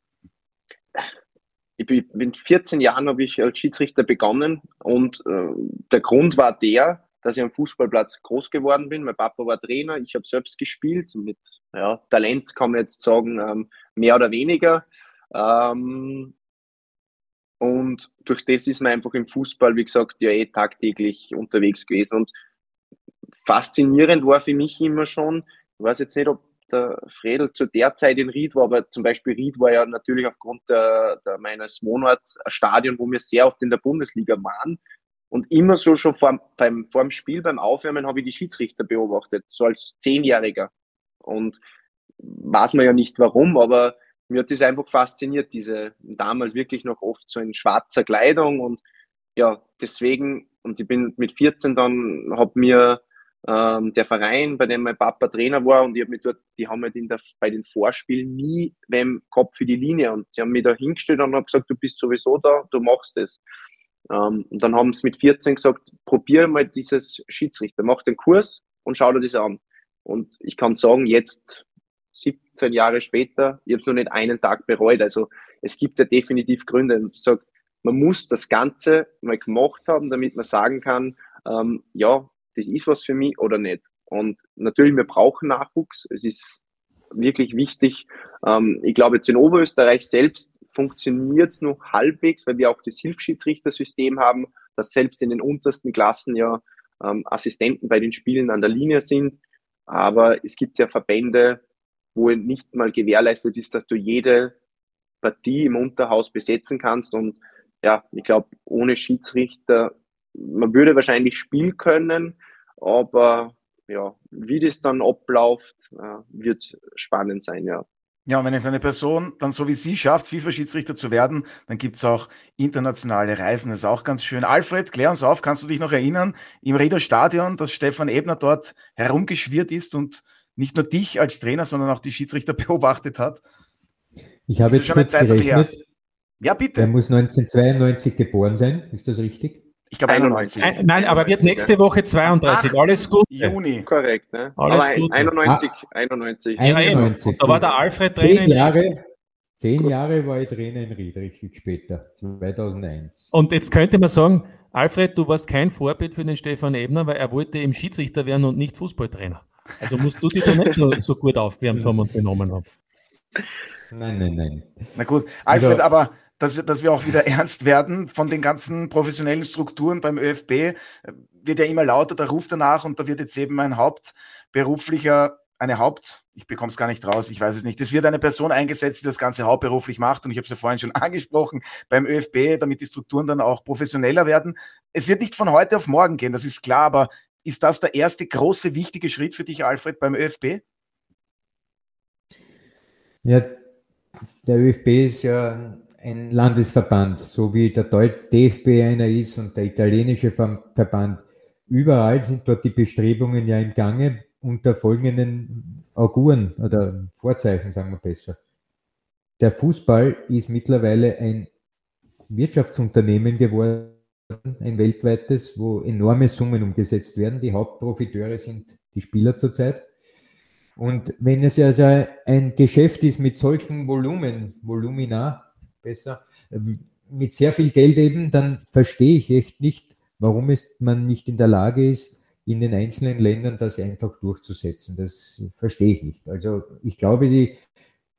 ich bin mit 14 Jahren habe ich als Schiedsrichter begonnen und äh, der Grund war der, dass ich am Fußballplatz groß geworden bin. Mein Papa war Trainer, ich habe selbst gespielt. Mit ja, Talent kann man jetzt sagen, ähm, mehr oder weniger. Ähm, und durch das ist man einfach im Fußball, wie gesagt, ja eh tagtäglich unterwegs gewesen. Und faszinierend war für mich immer schon, ich weiß jetzt nicht, ob der Fredel zu der Zeit in Ried war, aber zum Beispiel Ried war ja natürlich aufgrund der, der meines Monats ein Stadion, wo wir sehr oft in der Bundesliga waren. Und immer so schon vor, beim, vor dem Spiel, beim Aufwärmen, habe ich die Schiedsrichter beobachtet, so als Zehnjähriger. Und weiß man ja nicht warum, aber mir hat das einfach fasziniert, diese damals wirklich noch oft so in schwarzer Kleidung und ja, deswegen, und ich bin mit 14 dann, habe mir ähm, der Verein, bei dem mein Papa Trainer war und ich habe mich dort, die haben halt in der, bei den Vorspielen nie beim Kopf für die Linie und sie haben mich da hingestellt und haben gesagt, du bist sowieso da, du machst es. Ähm, und dann haben sie mit 14 gesagt, probier mal dieses Schiedsrichter, mach den Kurs und schau dir das an. Und ich kann sagen, jetzt 17 Jahre später, ich habe es noch nicht einen Tag bereut. Also es gibt ja definitiv Gründe. Und ich sage, man muss das Ganze mal gemacht haben, damit man sagen kann, ähm, ja, das ist was für mich oder nicht. Und natürlich, wir brauchen Nachwuchs. Es ist wirklich wichtig. Ähm, ich glaube, jetzt in Oberösterreich selbst funktioniert es noch halbwegs, weil wir auch das Hilfsschiedsrichtersystem haben, dass selbst in den untersten Klassen ja ähm, Assistenten bei den Spielen an der Linie sind. Aber es gibt ja Verbände, wo nicht mal gewährleistet ist, dass du jede Partie im Unterhaus besetzen kannst. Und ja, ich glaube, ohne Schiedsrichter, man würde wahrscheinlich spielen können, aber ja, wie das dann abläuft, äh, wird spannend sein, ja. Ja, und wenn es eine Person dann so wie Sie schafft, FIFA-Schiedsrichter zu werden, dann gibt es auch internationale Reisen. Das ist auch ganz schön. Alfred, klär uns auf, kannst du dich noch erinnern, im Rieder Stadion, dass Stefan Ebner dort herumgeschwirrt ist und nicht nur dich als Trainer, sondern auch die Schiedsrichter beobachtet hat? Ich habe jetzt schon eine Zeit gerechnet. Her. Ja, bitte. Er muss 1992 geboren sein, ist das richtig? Ich glaube 91. Ein, nein, aber wird nächste Woche 32. Ach, Alles gut. Juni. Korrekt, ne? Alles aber gut. 91, ah, 91. 91. Da war der Alfred Trainer. Zehn Jahre, zehn Jahre war ich Trainer in Ried, richtig später, 2001. Und jetzt könnte man sagen, Alfred, du warst kein Vorbild für den Stefan Ebner, weil er wollte eben Schiedsrichter werden und nicht Fußballtrainer. Also musst du dich da nicht so, so gut aufgewärmt haben und benommen haben. Nein, nein, nein. Na gut, Alfred, also, aber dass wir, dass wir auch wieder ernst werden von den ganzen professionellen Strukturen beim ÖFB, äh, wird ja immer lauter, da ruft danach und da wird jetzt eben ein hauptberuflicher, eine Haupt, ich bekomme es gar nicht raus, ich weiß es nicht, es wird eine Person eingesetzt, die das Ganze hauptberuflich macht und ich habe es ja vorhin schon angesprochen beim ÖFB, damit die Strukturen dann auch professioneller werden. Es wird nicht von heute auf morgen gehen, das ist klar, aber ist das der erste große, wichtige Schritt für dich, Alfred, beim ÖFB? Ja, der ÖFB ist ja ein Landesverband, so wie der DFB einer ist und der italienische Verband. Überall sind dort die Bestrebungen ja im Gange unter folgenden Auguren oder Vorzeichen, sagen wir besser. Der Fußball ist mittlerweile ein Wirtschaftsunternehmen geworden, ein weltweites, wo enorme Summen umgesetzt werden. Die Hauptprofiteure sind die Spieler zurzeit. Und wenn es also ein Geschäft ist mit solchen Volumen, Volumina, besser, mit sehr viel Geld eben, dann verstehe ich echt nicht, warum es man nicht in der Lage ist, in den einzelnen Ländern das einfach durchzusetzen. Das verstehe ich nicht. Also ich glaube, die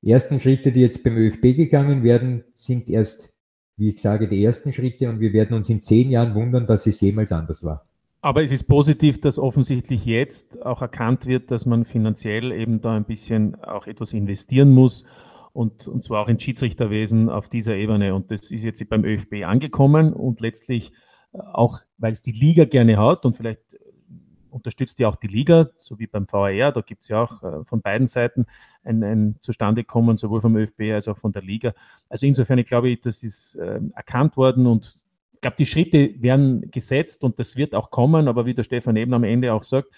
ersten Schritte, die jetzt beim ÖFB gegangen werden, sind erst, wie ich sage, die ersten Schritte und wir werden uns in zehn Jahren wundern, dass es jemals anders war. Aber es ist positiv, dass offensichtlich jetzt auch erkannt wird, dass man finanziell eben da ein bisschen auch etwas investieren muss und, und zwar auch ins Schiedsrichterwesen auf dieser Ebene. Und das ist jetzt beim ÖFB angekommen und letztlich äh, auch, weil es die Liga gerne hat und vielleicht unterstützt ja auch die Liga, so wie beim VAR, da gibt es ja auch äh, von beiden Seiten ein, ein Zustandekommen, sowohl vom ÖFB als auch von der Liga. Also insofern, ich glaube, das ist äh, erkannt worden und ich glaube, die Schritte werden gesetzt und das wird auch kommen, aber wie der Stefan eben am Ende auch sagt,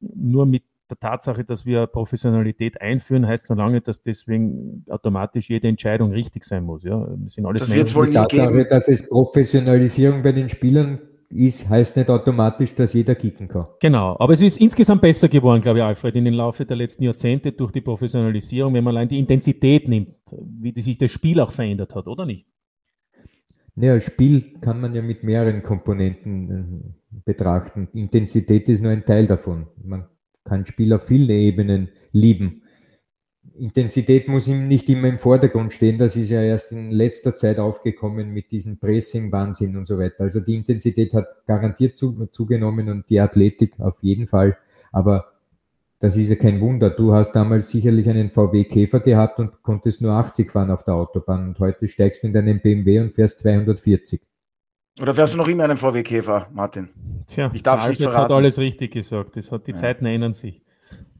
nur mit der Tatsache, dass wir Professionalität einführen, heißt noch lange, dass deswegen automatisch jede Entscheidung richtig sein muss. Ja, das sind alles das wird wohl die Tatsache, geben. dass es Professionalisierung bei den Spielern ist, heißt nicht automatisch, dass jeder kicken kann. Genau, aber es ist insgesamt besser geworden, glaube ich, Alfred, in den Laufe der letzten Jahrzehnte durch die Professionalisierung, wenn man allein die Intensität nimmt, wie sich das Spiel auch verändert hat, oder nicht? Ja, Spiel kann man ja mit mehreren Komponenten äh, betrachten. Intensität ist nur ein Teil davon. Man kann Spiel auf vielen Ebenen lieben. Intensität muss ihm nicht immer im Vordergrund stehen. Das ist ja erst in letzter Zeit aufgekommen mit diesem Pressing-Wahnsinn und so weiter. Also die Intensität hat garantiert zugenommen und die Athletik auf jeden Fall. Aber das ist ja kein Wunder. Du hast damals sicherlich einen VW Käfer gehabt und konntest nur 80 fahren auf der Autobahn und heute steigst du in deinen BMW und fährst 240. Oder fährst du noch immer einen VW Käfer, Martin? Tja, ich darf nicht verraten. hat alles richtig gesagt. Das hat, die ja. Zeiten ändern sich.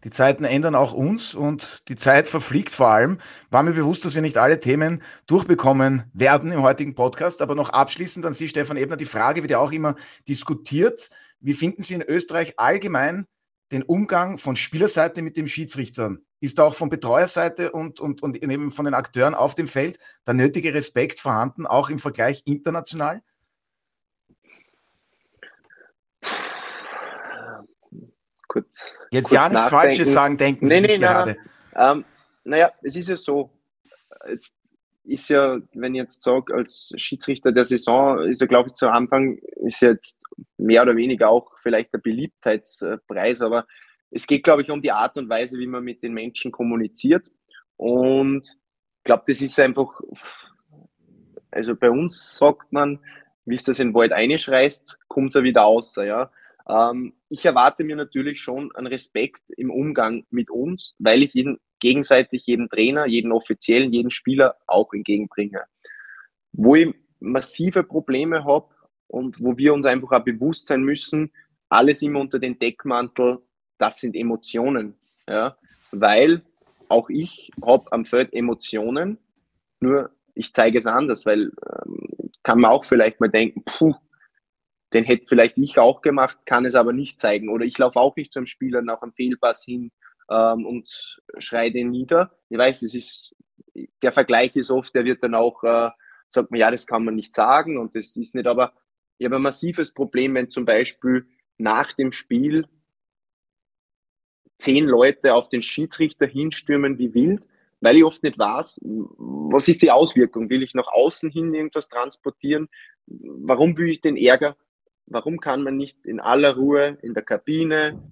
Die Zeiten ändern auch uns und die Zeit verfliegt vor allem. War mir bewusst, dass wir nicht alle Themen durchbekommen werden im heutigen Podcast. Aber noch abschließend an Sie, Stefan Ebner, die Frage wird ja auch immer diskutiert. Wie finden Sie in Österreich allgemein den Umgang von Spielerseite mit dem Schiedsrichtern? Ist da auch von Betreuerseite und, und, und eben von den Akteuren auf dem Feld der nötige Respekt vorhanden, auch im Vergleich international? Kurz, Jetzt kurz ja nichts Falsches sagen, denken nee, Sie nee, gerade. Nein, nein. Ähm, naja, es ist ja so, jetzt ist ja, wenn ich jetzt sage, als Schiedsrichter der Saison, ist ja, glaube ich, zu Anfang, ist jetzt mehr oder weniger auch vielleicht der Beliebtheitspreis, aber es geht, glaube ich, um die Art und Weise, wie man mit den Menschen kommuniziert. Und ich glaube, das ist einfach, also bei uns sagt man, wie es das in den Wald einschreist, kommt es ja wieder aus. Ja? Ähm, ich erwarte mir natürlich schon einen Respekt im Umgang mit uns, weil ich ihn gegenseitig jedem Trainer, jeden Offiziellen, jeden Spieler auch entgegenbringe. Wo ich massive Probleme habe und wo wir uns einfach auch bewusst sein müssen, alles immer unter den Deckmantel, das sind Emotionen. Ja? Weil auch ich habe am Feld Emotionen, nur ich zeige es anders, weil ähm, kann man auch vielleicht mal denken, puh, den hätte vielleicht ich auch gemacht, kann es aber nicht zeigen. Oder ich laufe auch nicht zum Spieler nach einem Fehlpass hin ähm, und schreie den nieder. Ich weiß, es ist, der Vergleich ist oft, der wird dann auch, äh, sagt man, ja, das kann man nicht sagen und das ist nicht, aber ich habe ein massives Problem, wenn zum Beispiel nach dem Spiel zehn Leute auf den Schiedsrichter hinstürmen wie wild, weil ich oft nicht weiß, was ist die Auswirkung? Will ich nach außen hin irgendwas transportieren? Warum will ich den Ärger? Warum kann man nicht in aller Ruhe in der Kabine?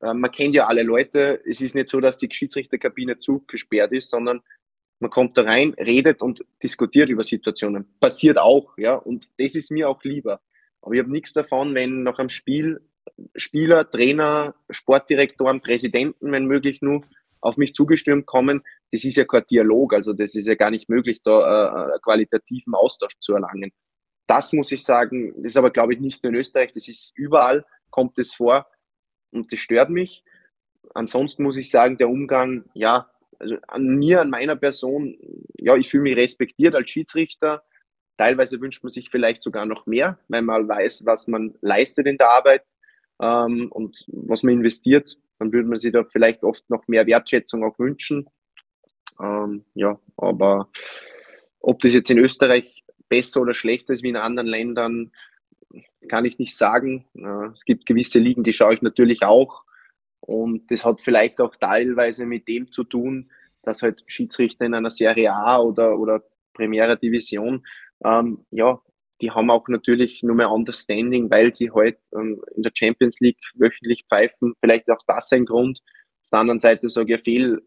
Äh, man kennt ja alle Leute. Es ist nicht so, dass die Schiedsrichterkabine zugesperrt ist, sondern man kommt da rein, redet und diskutiert über Situationen. Passiert auch, ja. Und das ist mir auch lieber. Aber ich habe nichts davon, wenn nach einem Spiel Spieler, Trainer, Sportdirektoren, Präsidenten, wenn möglich nur, auf mich zugestürmt kommen. Das ist ja kein Dialog, also das ist ja gar nicht möglich, da äh, qualitativen Austausch zu erlangen. Das muss ich sagen, das ist aber, glaube ich, nicht nur in Österreich, das ist überall, kommt es vor und das stört mich. Ansonsten muss ich sagen, der Umgang, ja, also an mir, an meiner Person, ja, ich fühle mich respektiert als Schiedsrichter. Teilweise wünscht man sich vielleicht sogar noch mehr, weil man weiß, was man leistet in der Arbeit ähm, und was man investiert, dann würde man sich da vielleicht oft noch mehr Wertschätzung auch wünschen. Ähm, ja, aber ob das jetzt in Österreich besser oder schlechter ist wie in anderen Ländern, kann ich nicht sagen. Es gibt gewisse Ligen, die schaue ich natürlich auch. Und das hat vielleicht auch teilweise mit dem zu tun, dass halt Schiedsrichter in einer Serie A oder, oder Primera Division ähm, ja, die haben auch natürlich nur mehr Understanding, weil sie halt, ähm, in der Champions League wöchentlich pfeifen. Vielleicht auch das ein Grund. Auf der anderen Seite sage ich, eine, Fehl,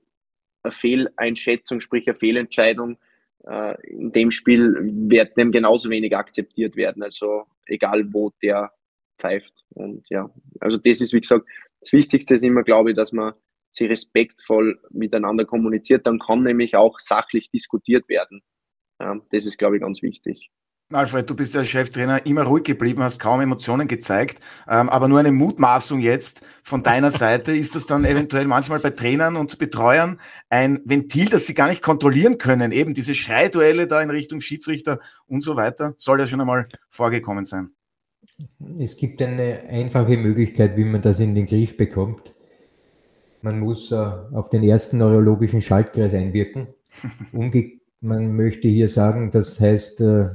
eine Fehleinschätzung, sprich eine Fehlentscheidung äh, in dem Spiel wird dem genauso wenig akzeptiert werden. Also egal, wo der pfeift. Und ja, also das ist, wie gesagt, das Wichtigste ist immer, glaube ich, dass man sie respektvoll miteinander kommuniziert. Dann kann nämlich auch sachlich diskutiert werden. Das ist, glaube ich, ganz wichtig. Alfred, du bist ja Cheftrainer immer ruhig geblieben, hast kaum Emotionen gezeigt, ähm, aber nur eine Mutmaßung jetzt von deiner Seite. Ist das dann eventuell manchmal bei Trainern und Betreuern ein Ventil, das sie gar nicht kontrollieren können? Eben diese Schreiduelle da in Richtung Schiedsrichter und so weiter, soll ja schon einmal vorgekommen sein. Es gibt eine einfache Möglichkeit, wie man das in den Griff bekommt. Man muss äh, auf den ersten neurologischen Schaltkreis einwirken. Umge man möchte hier sagen, das heißt, äh,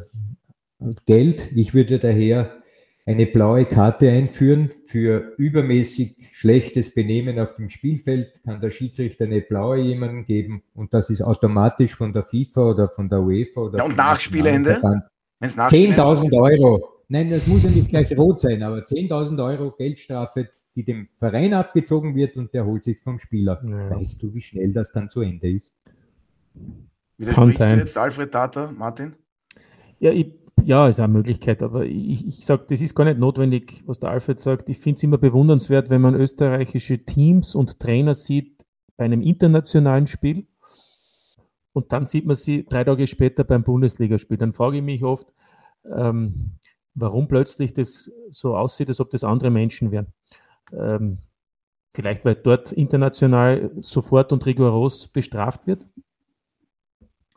Geld. Ich würde daher eine blaue Karte einführen. Für übermäßig schlechtes Benehmen auf dem Spielfeld kann der Schiedsrichter eine blaue jemanden geben und das ist automatisch von der FIFA oder von der UEFA oder. Ja, und Nachspielende? 10.000 Euro. Nein, das muss ja nicht gleich rot sein, aber 10.000 Euro Geldstrafe, die dem Verein abgezogen wird und der holt sich vom Spieler. Ja. Weißt du, wie schnell das dann zu Ende ist? Widersprichst du jetzt Alfred Tata, Martin? Ja, ich ja, ist eine Möglichkeit, aber ich, ich sage, das ist gar nicht notwendig, was der Alfred sagt. Ich finde es immer bewundernswert, wenn man österreichische Teams und Trainer sieht bei einem internationalen Spiel und dann sieht man sie drei Tage später beim Bundesligaspiel. Dann frage ich mich oft, ähm, warum plötzlich das so aussieht, als ob das andere Menschen wären. Ähm, vielleicht, weil dort international sofort und rigoros bestraft wird.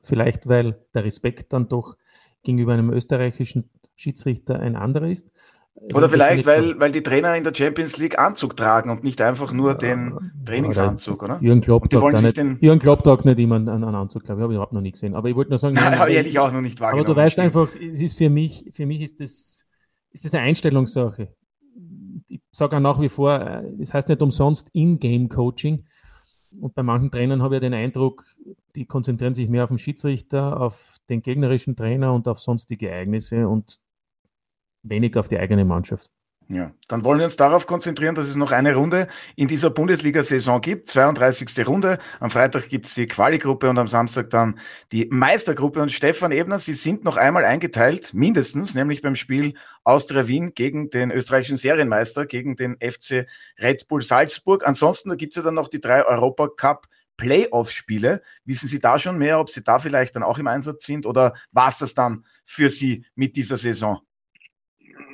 Vielleicht, weil der Respekt dann doch gegenüber einem österreichischen Schiedsrichter ein anderer ist. Also oder vielleicht, weil, weil die Trainer in der Champions League Anzug tragen und nicht einfach nur den Trainingsanzug, oder? Jürgen Klopp tragt nicht, den... Jürgen Klopp tragt nicht immer einen, einen Anzug, glaube ich, habe ich überhaupt noch nie gesehen. Aber ich wollte nur sagen, Nein, aber hätte ich auch noch nicht wahrgenommen. Aber du weißt einfach, es ist für mich, für mich ist das, ist das eine Einstellungssache. ich sage auch nach wie vor, äh, das heißt nicht umsonst In-Game-Coaching. Und bei manchen Trainern habe ich den Eindruck, die konzentrieren sich mehr auf den Schiedsrichter, auf den gegnerischen Trainer und auf sonstige Ereignisse und wenig auf die eigene Mannschaft. Ja, dann wollen wir uns darauf konzentrieren, dass es noch eine Runde in dieser Bundesliga-Saison gibt. 32. Runde. Am Freitag gibt es die Quali-Gruppe und am Samstag dann die Meistergruppe. Und Stefan Ebner, Sie sind noch einmal eingeteilt, mindestens, nämlich beim Spiel Austria Wien gegen den österreichischen Serienmeister, gegen den FC Red Bull Salzburg. Ansonsten, da gibt es ja dann noch die drei Europacup Playoff-Spiele. Wissen Sie da schon mehr, ob Sie da vielleicht dann auch im Einsatz sind oder war es das dann für Sie mit dieser Saison?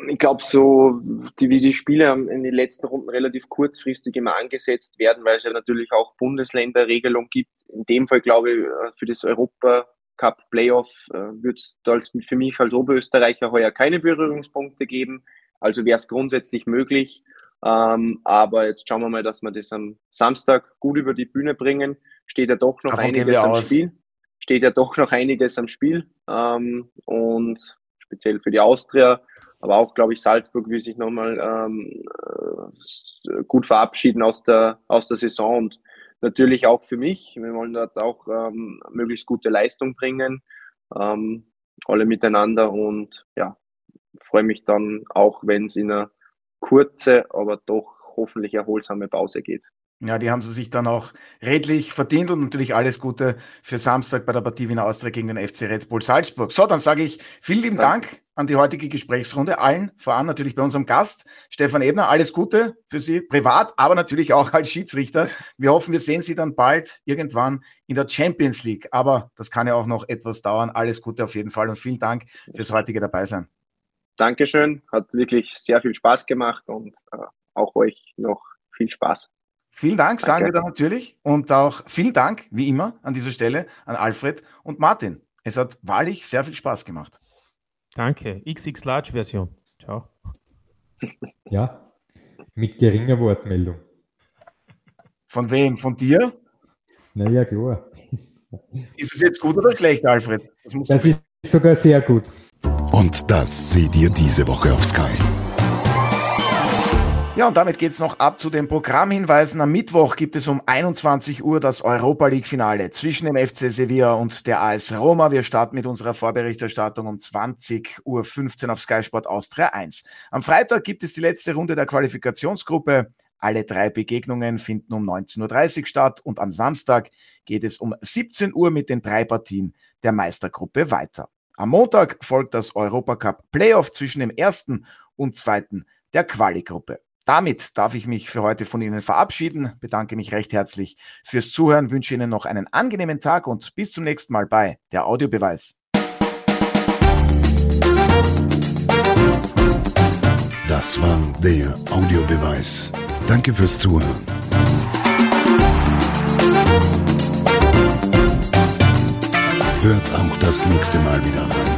Ich glaube, so die, wie die Spiele in den letzten Runden relativ kurzfristig immer angesetzt werden, weil es ja natürlich auch Bundesländerregelung gibt. In dem Fall glaube ich, äh, für das Europa Cup Playoff äh, wird es für mich als Oberösterreicher heuer keine Berührungspunkte geben. Also wäre es grundsätzlich möglich. Ähm, aber jetzt schauen wir mal, dass wir das am Samstag gut über die Bühne bringen. Steht ja doch noch Davon einiges am aus. Spiel. Steht ja doch noch einiges am Spiel. Ähm, und speziell für die Austria aber auch, glaube ich, Salzburg will sich nochmal ähm, äh, gut verabschieden aus der, aus der Saison und natürlich auch für mich. Wir wollen dort auch ähm, möglichst gute Leistung bringen, ähm, alle miteinander und ja, freue mich dann auch, wenn es in eine kurze, aber doch hoffentlich erholsame Pause geht. Ja, die haben sie sich dann auch redlich verdient und natürlich alles Gute für Samstag bei der Partie Wiener Austria gegen den FC Red Bull Salzburg. So, dann sage ich vielen lieben Dank an die heutige Gesprächsrunde. Allen, vor allem natürlich bei unserem Gast, Stefan Ebner. Alles Gute für Sie privat, aber natürlich auch als Schiedsrichter. Wir hoffen, wir sehen Sie dann bald irgendwann in der Champions League. Aber das kann ja auch noch etwas dauern. Alles Gute auf jeden Fall und vielen Dank fürs heutige Dabeisein. Dankeschön. Hat wirklich sehr viel Spaß gemacht und äh, auch euch noch viel Spaß. Vielen Dank, Danke. sagen wir dann natürlich. Und auch vielen Dank, wie immer, an dieser Stelle an Alfred und Martin. Es hat wahrlich sehr viel Spaß gemacht. Danke. XX Large Version. Ciao. Ja, mit geringer Wortmeldung. Von wem? Von dir? Naja, klar. Ist es jetzt gut oder schlecht, Alfred? Das, das ist sogar sehr gut. Und das seht ihr diese Woche auf Sky. Ja, und damit geht's noch ab zu den Programmhinweisen. Am Mittwoch gibt es um 21 Uhr das Europa League Finale zwischen dem FC Sevilla und der AS Roma. Wir starten mit unserer Vorberichterstattung um 20.15 Uhr auf Sky Sport Austria 1. Am Freitag gibt es die letzte Runde der Qualifikationsgruppe. Alle drei Begegnungen finden um 19.30 Uhr statt und am Samstag geht es um 17 Uhr mit den drei Partien der Meistergruppe weiter. Am Montag folgt das Europacup Playoff zwischen dem ersten und zweiten der Quali-Gruppe. Damit darf ich mich für heute von Ihnen verabschieden, bedanke mich recht herzlich fürs Zuhören, wünsche Ihnen noch einen angenehmen Tag und bis zum nächsten Mal bei der Audiobeweis. Das war der Audiobeweis. Danke fürs Zuhören. Hört auch das nächste Mal wieder rein.